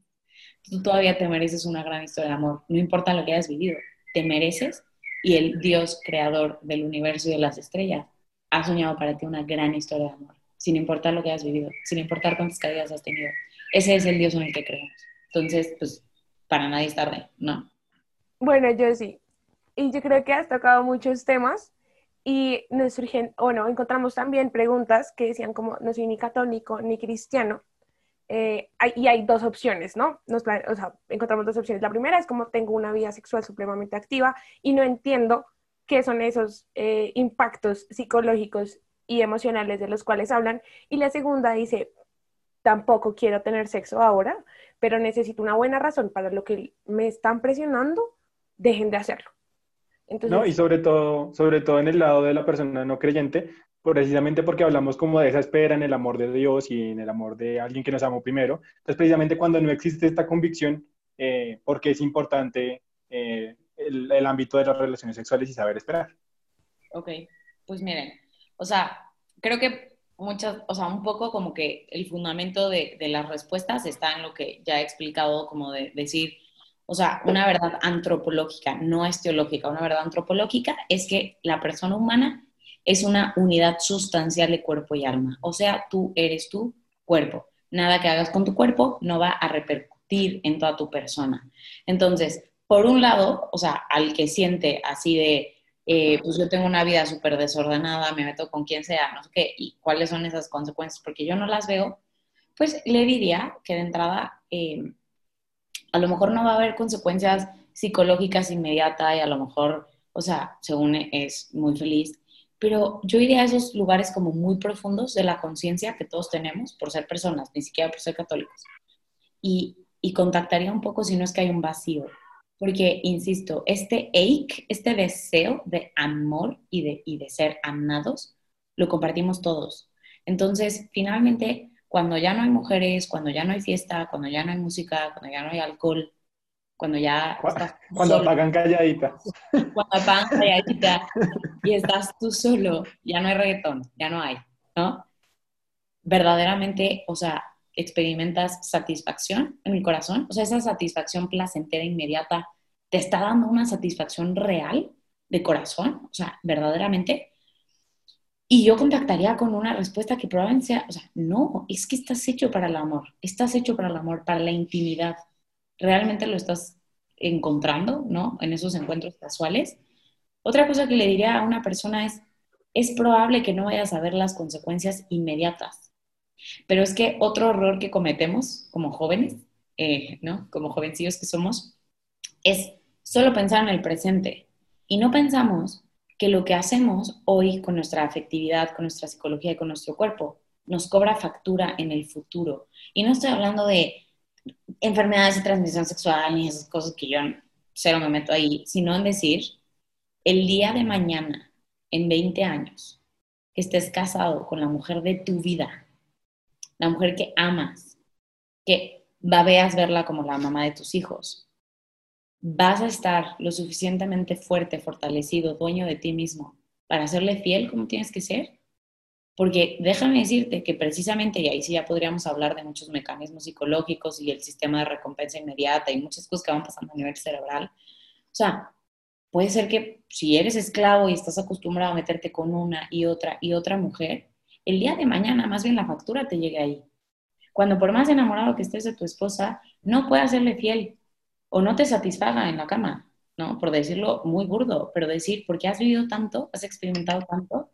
Tú todavía te mereces una gran historia de amor. No importa lo que hayas vivido, te mereces y el Dios creador del universo y de las estrellas ha soñado para ti una gran historia de amor, sin importar lo que hayas vivido, sin importar cuántas caídas has tenido. Ese es el Dios en el que creemos. Entonces, pues, para nadie es tarde, ¿no? Bueno, yo sí. Y yo creo que has tocado muchos temas y nos surgen, bueno, encontramos también preguntas que decían como no soy ni católico ni cristiano. Eh, y hay dos opciones, ¿no? Nos, o sea, encontramos dos opciones. La primera es como tengo una vida sexual supremamente activa y no entiendo qué son esos eh, impactos psicológicos y emocionales de los cuales hablan. Y la segunda dice, tampoco quiero tener sexo ahora, pero necesito una buena razón para lo que me están presionando, dejen de hacerlo. No, y sobre todo, sobre todo en el lado de la persona no creyente, precisamente porque hablamos como de esa espera en el amor de Dios y en el amor de alguien que nos amó primero. Entonces, precisamente cuando no existe esta convicción, eh, porque es importante eh, el, ámbito de las relaciones sexuales y saber esperar. Ok, pues miren, o sea, creo que muchas, o sea, un poco como que el fundamento de, de las respuestas está en lo que ya he explicado, como de decir, o sea, una verdad antropológica, no es teológica, una verdad antropológica es que la persona humana es una unidad sustancial de cuerpo y alma. O sea, tú eres tu cuerpo. Nada que hagas con tu cuerpo no va a repercutir en toda tu persona. Entonces, por un lado, o sea, al que siente así de, eh, pues yo tengo una vida súper desordenada, me meto con quien sea, no sé qué, y cuáles son esas consecuencias, porque yo no las veo, pues le diría que de entrada... Eh, a lo mejor no va a haber consecuencias psicológicas inmediatas y a lo mejor, o sea, según es muy feliz, pero yo iría a esos lugares como muy profundos de la conciencia que todos tenemos por ser personas, ni siquiera por ser católicos. Y, y contactaría un poco si no es que hay un vacío, porque, insisto, este ache, este deseo de amor y de, y de ser amados, lo compartimos todos. Entonces, finalmente, cuando ya no hay mujeres, cuando ya no hay fiesta, cuando ya no hay música, cuando ya no hay alcohol, cuando ya... Cuando apagan calladita. Cuando apagan calladita y estás tú solo, ya no hay reggaetón, ya no hay, ¿no? Verdaderamente, o sea, experimentas satisfacción en el corazón, o sea, esa satisfacción placentera inmediata te está dando una satisfacción real de corazón, o sea, verdaderamente y yo contactaría con una respuesta que probablemente sea, o sea, no, es que estás hecho para el amor, estás hecho para el amor, para la intimidad. Realmente lo estás encontrando, ¿no? En esos encuentros casuales. Otra cosa que le diría a una persona es, es probable que no vayas a ver las consecuencias inmediatas, pero es que otro error que cometemos como jóvenes, eh, ¿no? Como jovencillos que somos, es solo pensar en el presente y no pensamos que lo que hacemos hoy con nuestra afectividad, con nuestra psicología y con nuestro cuerpo nos cobra factura en el futuro. Y no estoy hablando de enfermedades de transmisión sexual ni esas cosas que yo cero me meto ahí, sino en decir, el día de mañana, en 20 años, que estés casado con la mujer de tu vida, la mujer que amas, que babeas verla como la mamá de tus hijos, vas a estar lo suficientemente fuerte, fortalecido, dueño de ti mismo para serle fiel como tienes que ser? Porque déjame decirte que precisamente, y ahí sí ya podríamos hablar de muchos mecanismos psicológicos y el sistema de recompensa inmediata y muchas cosas que van pasando a nivel cerebral. O sea, puede ser que si eres esclavo y estás acostumbrado a meterte con una y otra y otra mujer, el día de mañana más bien la factura te llegue ahí. Cuando por más enamorado que estés de tu esposa, no puedas serle fiel o no te satisfaga en la cama, ¿no? Por decirlo muy burdo, pero decir, porque has vivido tanto, has experimentado tanto,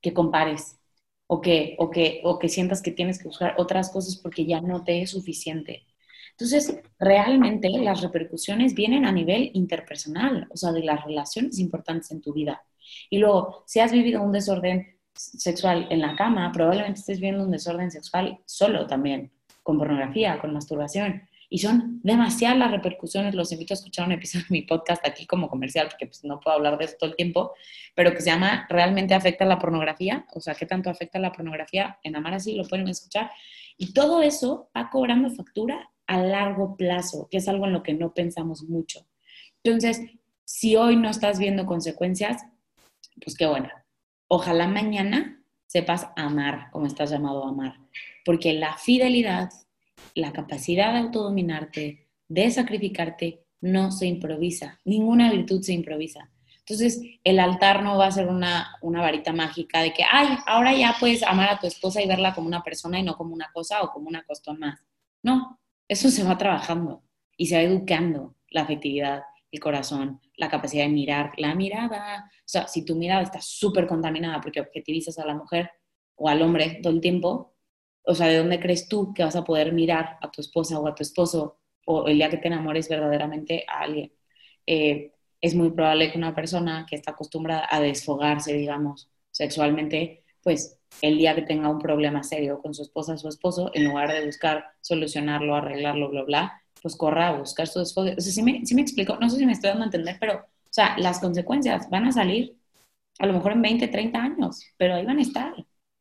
que compares o que, o que, o que sientas que tienes que buscar otras cosas porque ya no te es suficiente. Entonces, realmente las repercusiones vienen a nivel interpersonal, o sea, de las relaciones importantes en tu vida. Y luego, si has vivido un desorden sexual en la cama, probablemente estés viendo un desorden sexual solo también, con pornografía, con masturbación. Y son demasiadas las repercusiones. Los invito a escuchar un episodio de mi podcast aquí como comercial, porque pues, no puedo hablar de eso todo el tiempo, pero que se llama ¿Realmente afecta la pornografía? O sea, ¿qué tanto afecta la pornografía? En Amar así lo pueden escuchar. Y todo eso va cobrando factura a largo plazo, que es algo en lo que no pensamos mucho. Entonces, si hoy no estás viendo consecuencias, pues qué bueno. Ojalá mañana sepas amar como estás llamado a amar, porque la fidelidad, la capacidad de autodominarte, de sacrificarte, no se improvisa, ninguna virtud se improvisa. Entonces, el altar no va a ser una, una, varita mágica de que, ay, ahora ya puedes amar a tu esposa y verla como una persona y no como una cosa o como una costón más. No, eso se va trabajando y se va educando la afectividad, el corazón, la capacidad de mirar, la mirada. O sea, si tu mirada está súper contaminada porque objetivizas a la mujer o al hombre todo el tiempo, o sea, ¿de dónde crees tú que vas a poder mirar a tu esposa o a tu esposo o el día que te enamores verdaderamente a alguien? Eh, es muy probable que una persona que está acostumbrada a desfogarse, digamos, sexualmente, pues el día que tenga un problema serio con su esposa o su esposo, en lugar de buscar solucionarlo, arreglarlo, bla, bla, pues corra a buscar su desfogue. O sea, sí me, explico, no sé si me estoy dando a entender, pero, o sea, las consecuencias van a salir a lo mejor en 20, 30 años, pero ahí van a estar.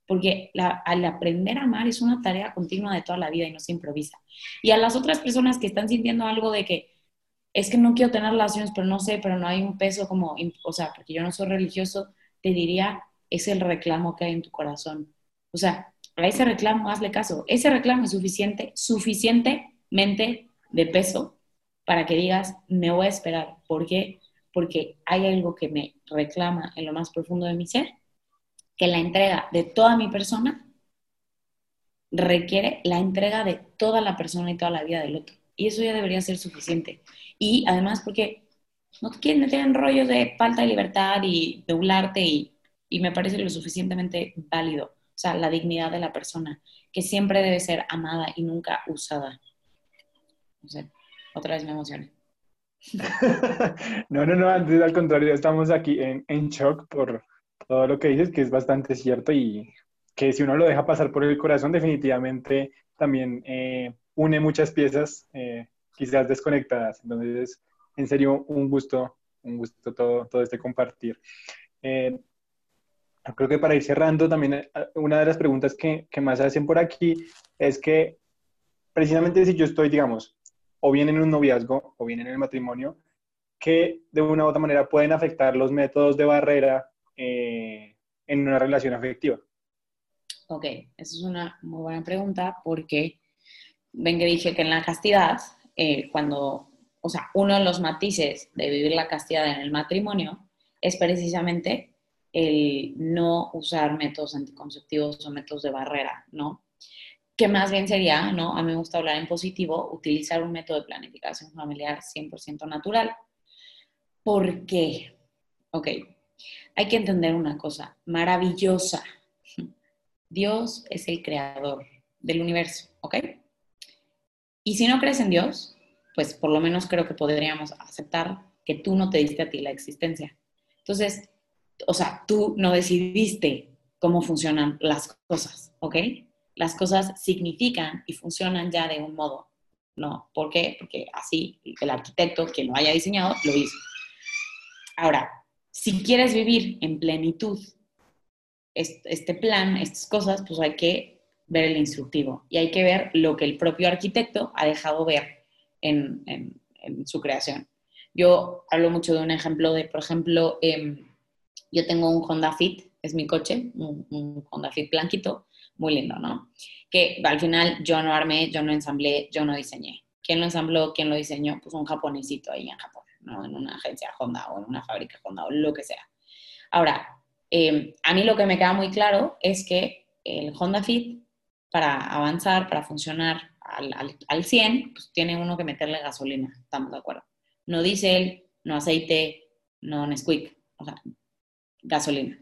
Porque al aprender a amar es una tarea continua de toda la vida y no se improvisa. Y a las otras personas que están sintiendo algo de que es que no quiero tener relaciones, pero no sé, pero no hay un peso como, o sea, porque yo no soy religioso, te diría, es el reclamo que hay en tu corazón. O sea, a ese reclamo hazle caso. Ese reclamo es suficiente, suficientemente de peso para que digas, me voy a esperar. ¿Por qué? Porque hay algo que me reclama en lo más profundo de mi ser, que la entrega de toda mi persona requiere la entrega de toda la persona y toda la vida del otro. Y eso ya debería ser suficiente. Y además porque no te quieren meter en rollos de falta de libertad y doblarte y y me parece lo suficientemente válido. O sea, la dignidad de la persona, que siempre debe ser amada y nunca usada. No sé, otra vez me emocioné. [laughs] no, no, no, al contrario, estamos aquí en shock por todo lo que dices, que es bastante cierto y que si uno lo deja pasar por el corazón, definitivamente también eh, une muchas piezas, eh, quizás desconectadas. Entonces, en serio, un gusto, un gusto todo, todo este compartir. Eh, creo que para ir cerrando, también una de las preguntas que, que más hacen por aquí es que precisamente si yo estoy, digamos, o bien en un noviazgo o bien en el matrimonio, que de una u otra manera pueden afectar los métodos de barrera eh, en una relación afectiva. Ok, esa es una muy buena pregunta porque ven que dije que en la castidad, eh, cuando, o sea, uno de los matices de vivir la castidad en el matrimonio es precisamente el no usar métodos anticonceptivos o métodos de barrera, ¿no? Que más bien sería, ¿no? A mí me gusta hablar en positivo, utilizar un método de planificación familiar 100% natural. ¿Por qué? Ok, hay que entender una cosa maravillosa. Dios es el creador del universo, ¿ok? Y si no crees en Dios, pues por lo menos creo que podríamos aceptar que tú no te diste a ti la existencia. Entonces, o sea, tú no decidiste cómo funcionan las cosas, ¿ok? Las cosas significan y funcionan ya de un modo. No, ¿por qué? Porque así el arquitecto, que lo haya diseñado, lo hizo. Ahora, si quieres vivir en plenitud este plan, estas cosas, pues hay que ver el instructivo y hay que ver lo que el propio arquitecto ha dejado ver en, su creación. Yo hablo mucho de un ejemplo de, por ejemplo, em, yo tengo un Honda Fit, es mi coche, un, Honda Fit blanquito, muy lindo, ¿no? Que al final yo no armé, yo no ensamblé, yo no diseñé. ¿Quién lo ensambló? ¿Quién lo diseñó? Pues un japonesito ahí en Japón, En una agencia Honda o en una fábrica Honda o lo que sea. Ahora, em, a mí lo que me queda muy claro es que el Honda Fit, para avanzar, para funcionar al, al, 100, pues tiene uno que meterle gasolina, estamos de acuerdo. No diésel, no aceite, no Nesquik. O sea, gasolina.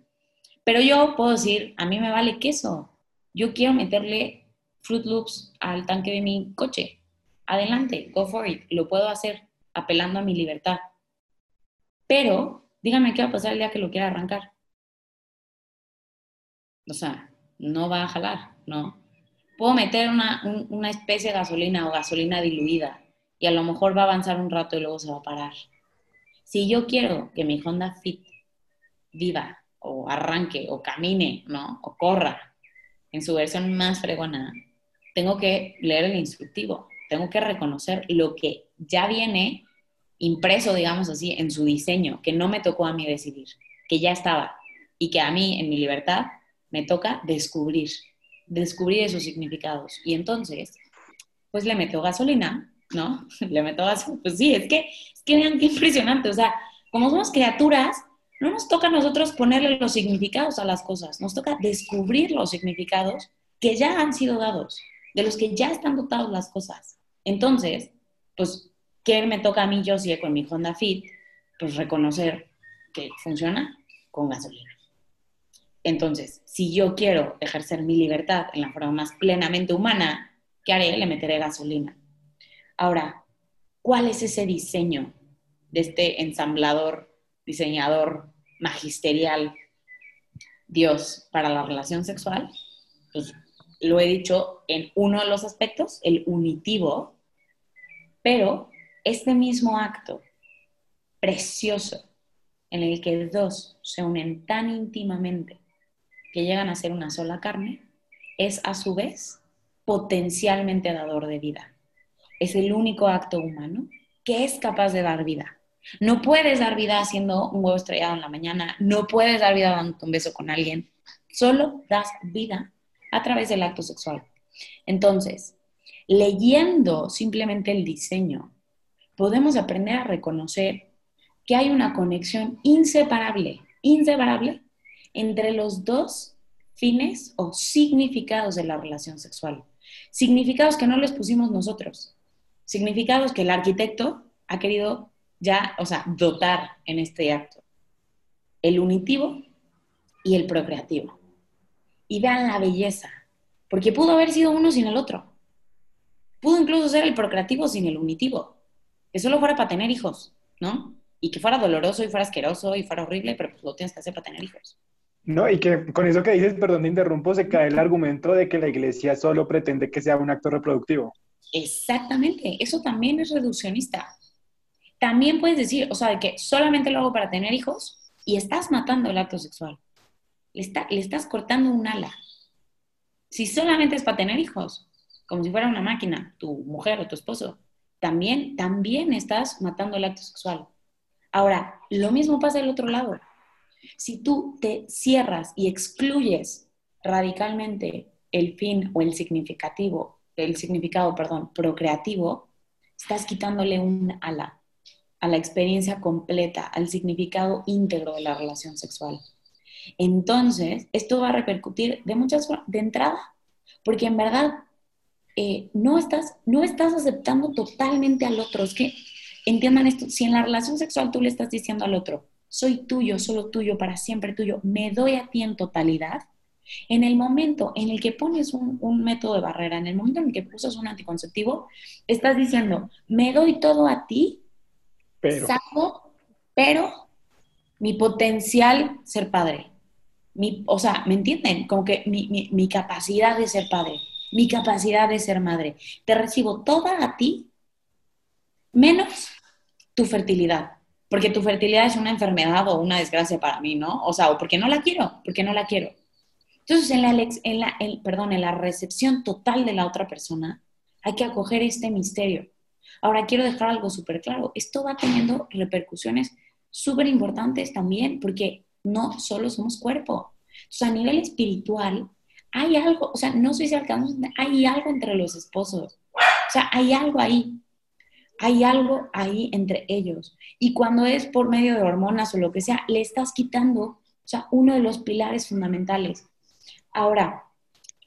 Pero yo puedo decir, a mí me vale queso. Yo quiero meterle Fruit Loops al tanque de mi coche. adelante, go for it, lo puedo hacer apelando a mi libertad. Pero díganme qué va a pasar el día que lo quiera arrancar. O sea, no va a jalar, ¿no? Puedo meter una, una especie de gasolina o gasolina diluida y a lo mejor va a avanzar un rato y luego se va a parar. Si yo quiero que mi Honda Fit viva o arranque o camine, ¿no? O corra en su versión más fregona, tengo que leer el instructivo, tengo que reconocer lo que ya viene impreso, digamos así, en su diseño, que no me tocó a mí decidir, que ya estaba y que a mí, en mi libertad, me toca descubrir, descubrir esos significados. Y entonces, pues le meto gasolina, ¿no? [laughs] Le meto gasolina. Pues sí, es que, es que vean qué impresionante. O sea, como somos criaturas, no nos toca a nosotros ponerle los significados a las cosas, nos toca descubrir los significados que ya han sido dados, de los que ya están dotados las cosas. Entonces, pues, ¿qué me toca a mí, yo si con mi Honda Fit? Pues reconocer que funciona con gasolina. Entonces, si yo quiero ejercer mi libertad en la forma más plenamente humana, ¿qué haré? Le meteré gasolina. Ahora, ¿cuál es ese diseño de este ensamblador, diseñador magisterial Dios para la relación sexual? Pues lo he dicho en uno de los aspectos, el unitivo, pero este mismo acto precioso en el que dos se unen tan íntimamente que llegan a ser una sola carne, es a su vez potencialmente dador de vida. Es el único acto humano que es capaz de dar vida. No puedes dar vida haciendo un huevo estrellado en la mañana, no puedes dar vida dando un beso con alguien, solo das vida a través del acto sexual. Entonces, leyendo simplemente el diseño, podemos aprender a reconocer que hay una conexión inseparable, inseparable entre los dos fines o significados de la relación sexual. Significados que no les pusimos nosotros. Significados que el arquitecto ha querido ya, o sea, dotar en este acto. El unitivo y el procreativo. Y vean la belleza, porque pudo haber sido uno sin el otro. Pudo incluso ser el procreativo sin el unitivo. Que solo fuera para tener hijos, ¿no? Y que fuera doloroso y fuera asqueroso y fuera horrible, pero pues lo tienes que hacer para tener hijos. No, y que con eso que dices, perdón te interrumpo, se cae el argumento de que la iglesia solo pretende que sea un acto reproductivo. Exactamente, eso también es reduccionista. También puedes decir, o sea, que solamente lo hago para tener hijos y estás matando el acto sexual. Le, le estás cortando un ala. Si solamente es para tener hijos, como si fuera una máquina, tu mujer o tu esposo, también, también estás matando el acto sexual. Ahora, lo mismo pasa del otro lado si tú te cierras y excluyes radicalmente el fin o el significativo, el significado, perdón, procreativo, estás quitándole un ala a la experiencia completa, al significado íntegro de la relación sexual. Entonces, esto va a repercutir de muchas de entrada, porque en verdad eh, no, estás, no estás aceptando totalmente al otro. Es que entiendan esto, si en la relación sexual tú le estás diciendo al otro, soy tuyo, solo tuyo, para siempre tuyo, me doy a ti en totalidad, en el momento en el que pones un, método de barrera, en el momento en el que usas un anticonceptivo, estás diciendo, me doy todo a ti, pero, pero mi potencial ser padre, mi, o sea, ¿me entienden? Como que mi, mi capacidad de ser padre, mi capacidad de ser madre, te recibo toda a ti, menos tu fertilidad porque tu fertilidad es una enfermedad o una desgracia para mí, ¿no? O sea, o porque no la quiero, porque no la quiero. Entonces, en la, en la, perdón, en la recepción total de la otra persona, hay que acoger este misterio. Ahora, quiero dejar algo súper claro. Esto va teniendo repercusiones súper importantes también, porque no solo somos cuerpo. Entonces, a nivel espiritual, hay algo, o sea, no sé si hay algo entre los esposos. O sea, hay algo ahí hay algo ahí entre ellos. Y cuando es por medio de hormonas o lo que sea, le estás quitando, o sea, uno de los pilares fundamentales. Ahora,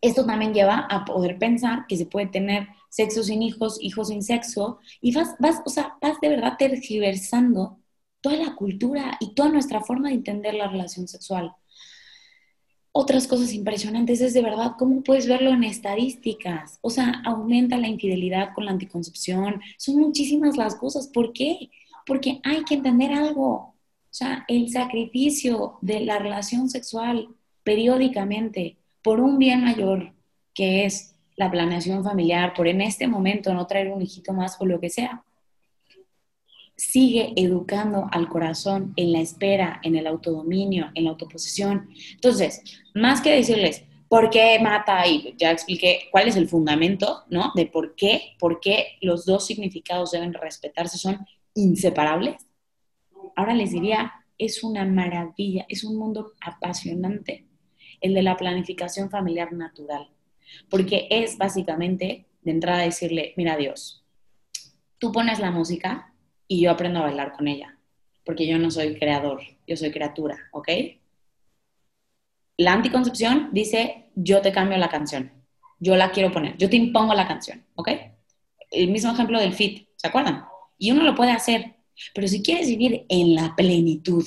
esto también lleva a poder pensar que se puede tener sexo sin hijos, hijos sin sexo, y vas, vas, o sea, vas de verdad tergiversando toda la cultura y toda nuestra forma de entender la relación sexual. Otras cosas impresionantes es de verdad cómo puedes verlo en estadísticas. O sea, aumenta la infidelidad con la anticoncepción. Son muchísimas las cosas. ¿Por qué? Porque hay que entender algo. O sea, el sacrificio de la relación sexual periódicamente por un bien mayor, que es la planeación familiar, por en este momento no traer un hijito más o lo que sea, sigue educando al corazón en la espera, en el autodominio, en la autoposición. Entonces, más que decirles, ¿por qué mata? Y ya expliqué cuál es el fundamento, ¿no? De por qué, por qué los dos significados deben respetarse, son inseparables. Ahora les diría, es una maravilla, es un mundo apasionante, el de la planificación familiar natural, porque es básicamente de entrada decirle, mira Dios, tú pones la música, y yo aprendo a bailar con ella, porque yo no soy creador, yo soy criatura, ¿ok? La anticoncepción dice, yo te cambio la canción, yo la quiero poner, yo te impongo la canción, ¿ok? El mismo ejemplo del fit, ¿se acuerdan? Y uno lo puede hacer, pero si quieres vivir en la plenitud,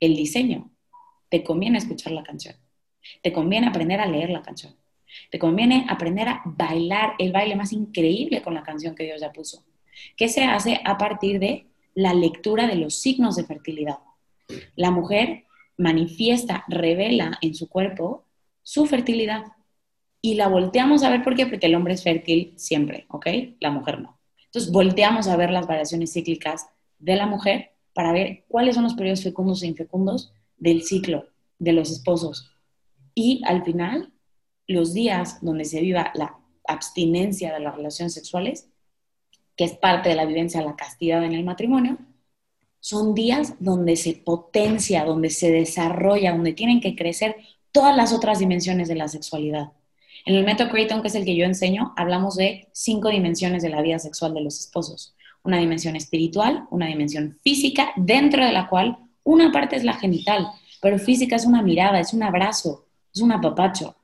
el diseño, te conviene escuchar la canción, te conviene aprender a leer la canción, te conviene aprender a bailar el baile más increíble con la canción que Dios ya puso que se hace a partir de la lectura de los signos de fertilidad. La mujer manifiesta, revela en su cuerpo su fertilidad y la volteamos a ver por qué, porque el hombre es fértil siempre, ¿ok? La mujer no. Entonces volteamos a ver las variaciones cíclicas de la mujer para ver cuáles son los periodos fecundos e infecundos del ciclo de los esposos. Y al final, los días donde se viva la abstinencia de las relaciones sexuales que es parte de la vivencia de la castidad en el matrimonio, son días donde se potencia, donde se desarrolla, donde tienen que crecer todas las otras dimensiones de la sexualidad. En el método Creighton, que es el que yo enseño, hablamos de cinco dimensiones de la vida sexual de los esposos. Una dimensión espiritual, una dimensión física, dentro de la cual una parte es la genital, pero física es una mirada, es un abrazo, es un apapacho.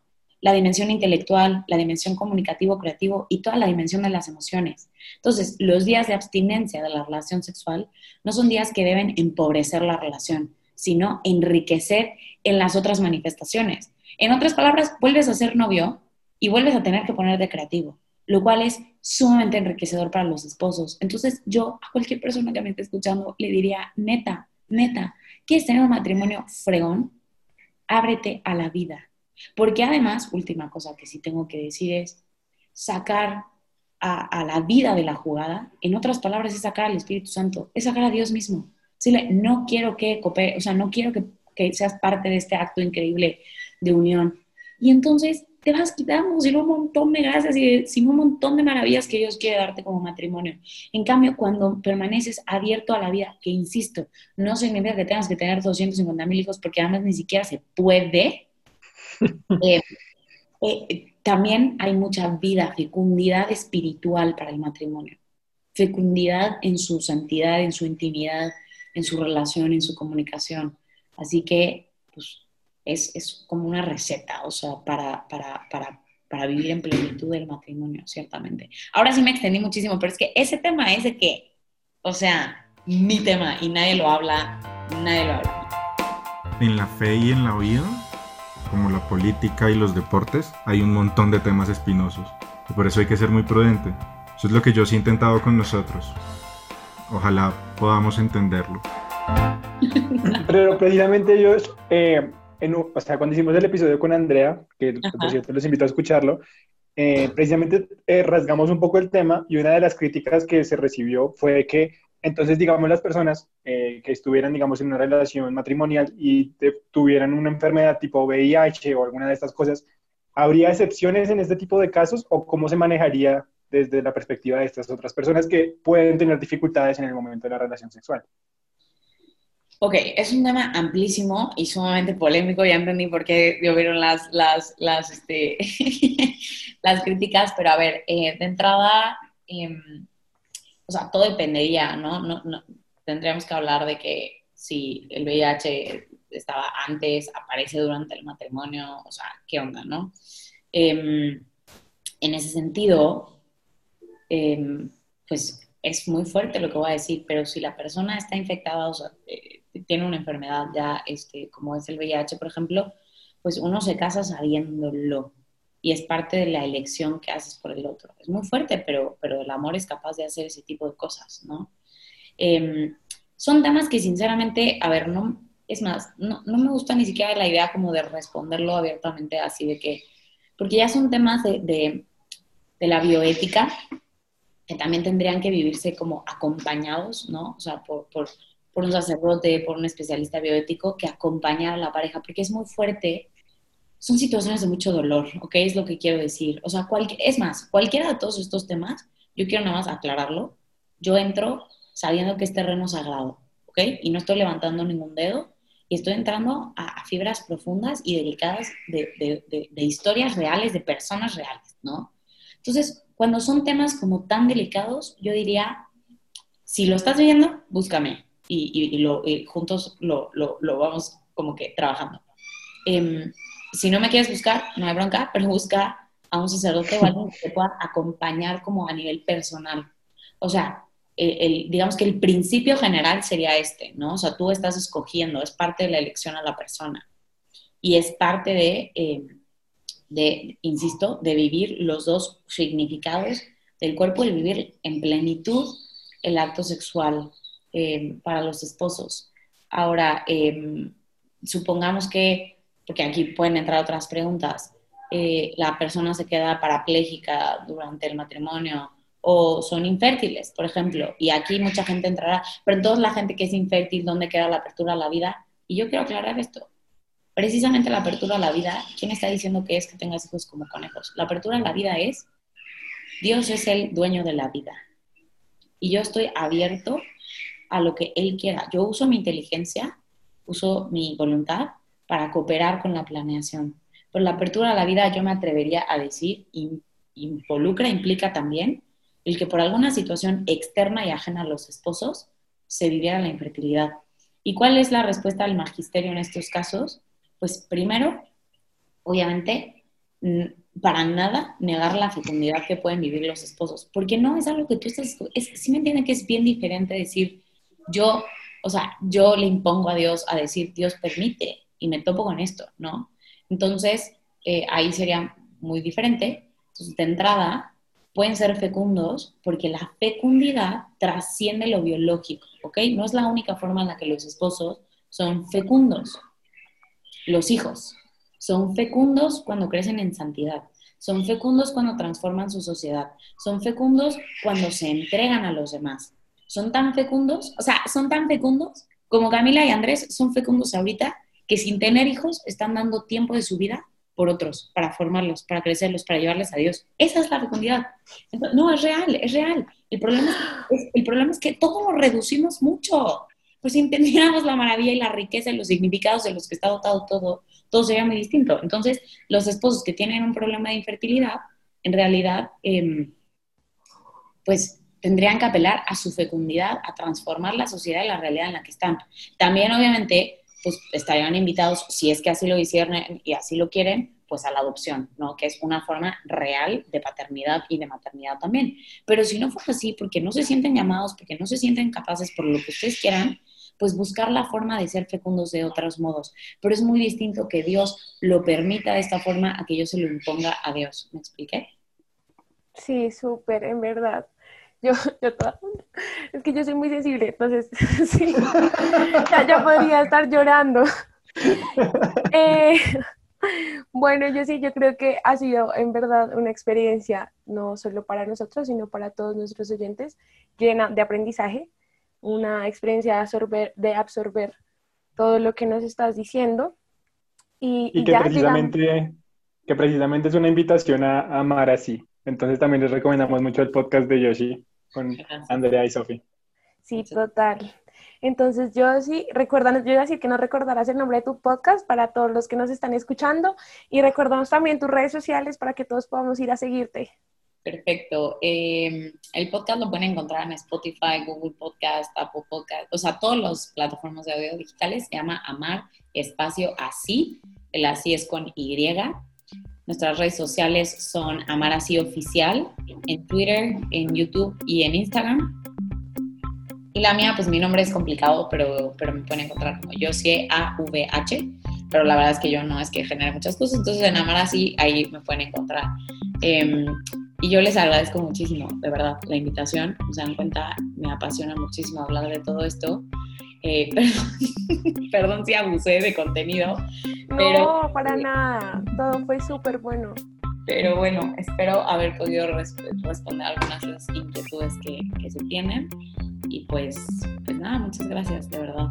La dimensión intelectual, la dimensión comunicativo-creativo y toda la dimensión de las emociones. Entonces, los días de abstinencia de la relación sexual no son días que deben empobrecer la relación, sino enriquecer en las otras manifestaciones. En otras palabras, vuelves a ser novio y vuelves a tener que poner de creativo, lo cual es sumamente enriquecedor para los esposos. Entonces, yo a cualquier persona que me esté escuchando le diría, neta, neta, ¿quieres tener un matrimonio fregón? Ábrete a la vida. Porque además, última cosa que sí tengo que decir es sacar a, la vida de la jugada, en otras palabras, es sacar al Espíritu Santo, es sacar a Dios mismo. Decirle, no quiero que o sea, no quiero que, seas parte de este acto increíble de unión. Y entonces te vas quitando sin un montón de gracias y sin un montón de maravillas que Dios quiere darte como matrimonio. En cambio, cuando permaneces abierto a la vida, que insisto, no significa que tengas que tener 250 mil hijos porque además ni siquiera se puede. Eh, eh, también hay mucha vida, fecundidad espiritual para el matrimonio. Fecundidad en su santidad, en su intimidad, en su relación, en su comunicación. Así que, pues, es, es como una receta, o sea, para, para, para, para vivir en plenitud del matrimonio, ciertamente. Ahora sí me extendí muchísimo, pero es que ese tema es de que, o sea, mi tema y nadie lo habla, nadie lo habla. En la fe y en la vida como la política y los deportes, hay un montón de temas espinosos. Y por eso hay que ser muy prudente. Eso es lo que yo sí he intentado con nosotros. Ojalá podamos entenderlo. [laughs] Pero precisamente yo, eh, o sea, cuando hicimos el episodio con Andrea, que por cierto los invito a escucharlo, eh, precisamente eh, rasgamos un poco el tema y una de las críticas que se recibió fue que entonces, digamos, las personas eh, que estuvieran, digamos, en una relación matrimonial y tuvieran una enfermedad tipo VIH o alguna de estas cosas, ¿habría excepciones en este tipo de casos o cómo se manejaría desde la perspectiva de estas otras personas que pueden tener dificultades en el momento de la relación sexual? Ok, es un tema amplísimo y sumamente polémico. Ya entendí por qué llovieron las, las, las, este, [laughs] las críticas, pero a ver, eh, de entrada, eh, o sea, todo dependería, ¿no? No, ¿no? Tendríamos que hablar de que si el VIH estaba antes, aparece durante el matrimonio, o sea, ¿qué onda, no? Em, en ese sentido, em, pues es muy fuerte lo que voy a decir, pero si la persona está infectada, o sea, eh, tiene una enfermedad ya, este, como es el VIH, por ejemplo, pues uno se casa sabiéndolo y es parte de la elección que haces por el otro. Es muy fuerte, pero, pero el amor es capaz de hacer ese tipo de cosas, ¿no? Em, son temas que sinceramente, a ver, no, es más, no, no, me gusta ni siquiera la idea como de responderlo abiertamente así de que, porque ya son temas de, de, la bioética que también tendrían que vivirse como acompañados, ¿no? O sea, por, por, por un sacerdote, por un especialista bioético que acompañara a la pareja, porque es muy fuerte son situaciones de mucho dolor, ¿ok? Es lo que quiero decir. O sea, es más, cualquiera de todos estos temas, yo quiero nada más aclararlo. Yo entro sabiendo que es terreno sagrado, ¿ok? Y no estoy levantando ningún dedo y estoy entrando a, fibras profundas y delicadas de, historias reales, de personas reales, ¿no? Entonces, cuando son temas como tan delicados, yo diría, si lo estás viendo, búscame y, juntos lo, vamos como que trabajando. Eh, si no me quieres buscar, no hay bronca, pero busca a un sacerdote o alguien que te pueda acompañar como a nivel personal. O sea, el, digamos que el principio general sería este, ¿no? O sea, tú estás escogiendo, es parte de la elección a la persona. Y es parte de, eh, de insisto, de vivir los dos significados del cuerpo y vivir en plenitud el acto sexual eh, para los esposos. Ahora, eh, supongamos que porque aquí pueden entrar otras preguntas, eh, la persona se queda parapléjica durante el matrimonio o son infértiles, por ejemplo, y aquí mucha gente entrará, pero entonces la gente que es infértil, ¿dónde queda la apertura a la vida? Y yo quiero aclarar esto. Precisamente la apertura a la vida, ¿quién está diciendo que es que tengas hijos como conejos? La apertura a la vida es, Dios es el dueño de la vida. Y yo estoy abierto a lo que Él quiera. Yo uso mi inteligencia, uso mi voluntad para cooperar con la planeación. Pero la apertura a la vida yo me atrevería a decir, involucra, implica también el que por alguna situación externa y ajena a los esposos se viviera la infertilidad. ¿Y cuál es la respuesta del magisterio en estos casos? Pues primero, obviamente, para nada negar la fecundidad que pueden vivir los esposos, porque no es algo que tú estás, es, sí me entienden que es bien diferente decir, yo, o sea, yo le impongo a Dios a decir, Dios permite, y me topo con esto, ¿no? Entonces, eh, ahí sería muy diferente. Entonces, de entrada, pueden ser fecundos porque la fecundidad trasciende lo biológico, ¿ok? No es la única forma en la que los esposos son fecundos. Los hijos son fecundos cuando crecen en santidad, son fecundos cuando transforman su sociedad, son fecundos cuando se entregan a los demás. Son tan fecundos, o sea, son tan fecundos como Camila y Andrés son fecundos ahorita que sin tener hijos están dando tiempo de su vida por otros, para formarlos, para crecerlos, para llevarles a Dios. Esa es la fecundidad. no, es real, es real. El problema es, el problema es que todo lo reducimos mucho. Pues si entendiéramos la maravilla y la riqueza y los significados de los que está dotado todo, todo sería muy distinto. Entonces, los esposos que tienen un problema de infertilidad, en realidad, em, pues tendrían que apelar a su fecundidad, a transformar la sociedad y la realidad en la que están. También, obviamente, pues estarían invitados, si es que así lo hicieron y así lo quieren, pues a la adopción, ¿no? Que es una forma real de paternidad y de maternidad también. Pero si no fuera así, porque no se sienten llamados, porque no se sienten capaces por lo que ustedes quieran, pues buscar la forma de ser fecundos de otros modos. Pero es muy distinto que Dios lo permita de esta forma a que yo se lo imponga a Dios. ¿Me expliqué? Sí, súper, en verdad. Yo, yo toda, es que yo soy muy sensible, entonces [laughs] sí, ya, podría estar llorando. Eh, bueno, yo sí, yo creo que ha sido en verdad una experiencia, no solo para nosotros, sino para todos nuestros oyentes, llena de aprendizaje, una experiencia de absorber, de absorber todo lo que nos estás diciendo. Y, que, precisamente, que precisamente es una invitación a amar así. Entonces también les recomendamos mucho el podcast de Yoshi con Andrea y Sofi. Sí, total. Entonces yo sí, recuerdan, yo iba a decir que no recordarás el nombre de tu podcast para todos los que nos están escuchando y recordamos también tus redes sociales para que todos podamos ir a seguirte. Perfecto. Em, el podcast lo pueden encontrar en Spotify, Google Podcast, Apple Podcast, o sea, todas las plataformas de audio digitales. Se llama Amar Espacio Así. El así es con Y. Nuestras redes sociales son Amar Oficial en Twitter, en YouTube y en Instagram. Y la mía, pues mi nombre es complicado, pero, pero me pueden encontrar como Josie AVH. pero la verdad es que yo no es que genere muchas cosas, entonces en Amar así, ahí me pueden encontrar. Em, y yo les agradezco muchísimo, de verdad, la invitación. Se dan cuenta, me apasiona muchísimo hablar de todo esto. Eh, [laughs] perdón, [laughs] perdón, si abusé de contenido. Pero, no, para nada. Todo fue súper bueno. Pero bueno, espero haber podido responder algunas de las inquietudes que, que se tienen. Y pues, pues nada, muchas gracias, de verdad.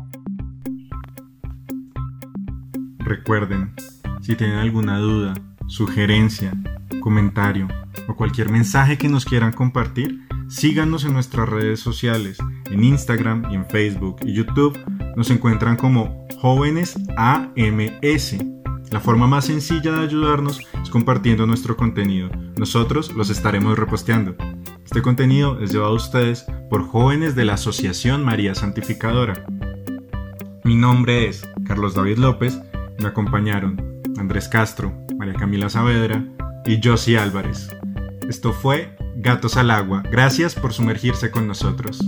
Recuerden, si tienen alguna duda, sugerencia, comentario o cualquier mensaje que nos quieran compartir, síganos en nuestras redes sociales, en Instagram y en Facebook y YouTube. Nos encuentran como jóvenes AMS. La forma más sencilla de ayudarnos es compartiendo nuestro contenido. Nosotros los estaremos reposteando. Este contenido es llevado a ustedes por jóvenes de la Asociación María Santificadora. Mi nombre es Carlos David López. Me acompañaron Andrés Castro, María Camila Saavedra y Josie Álvarez. Esto fue Gatos al Agua. Gracias por sumergirse con nosotros.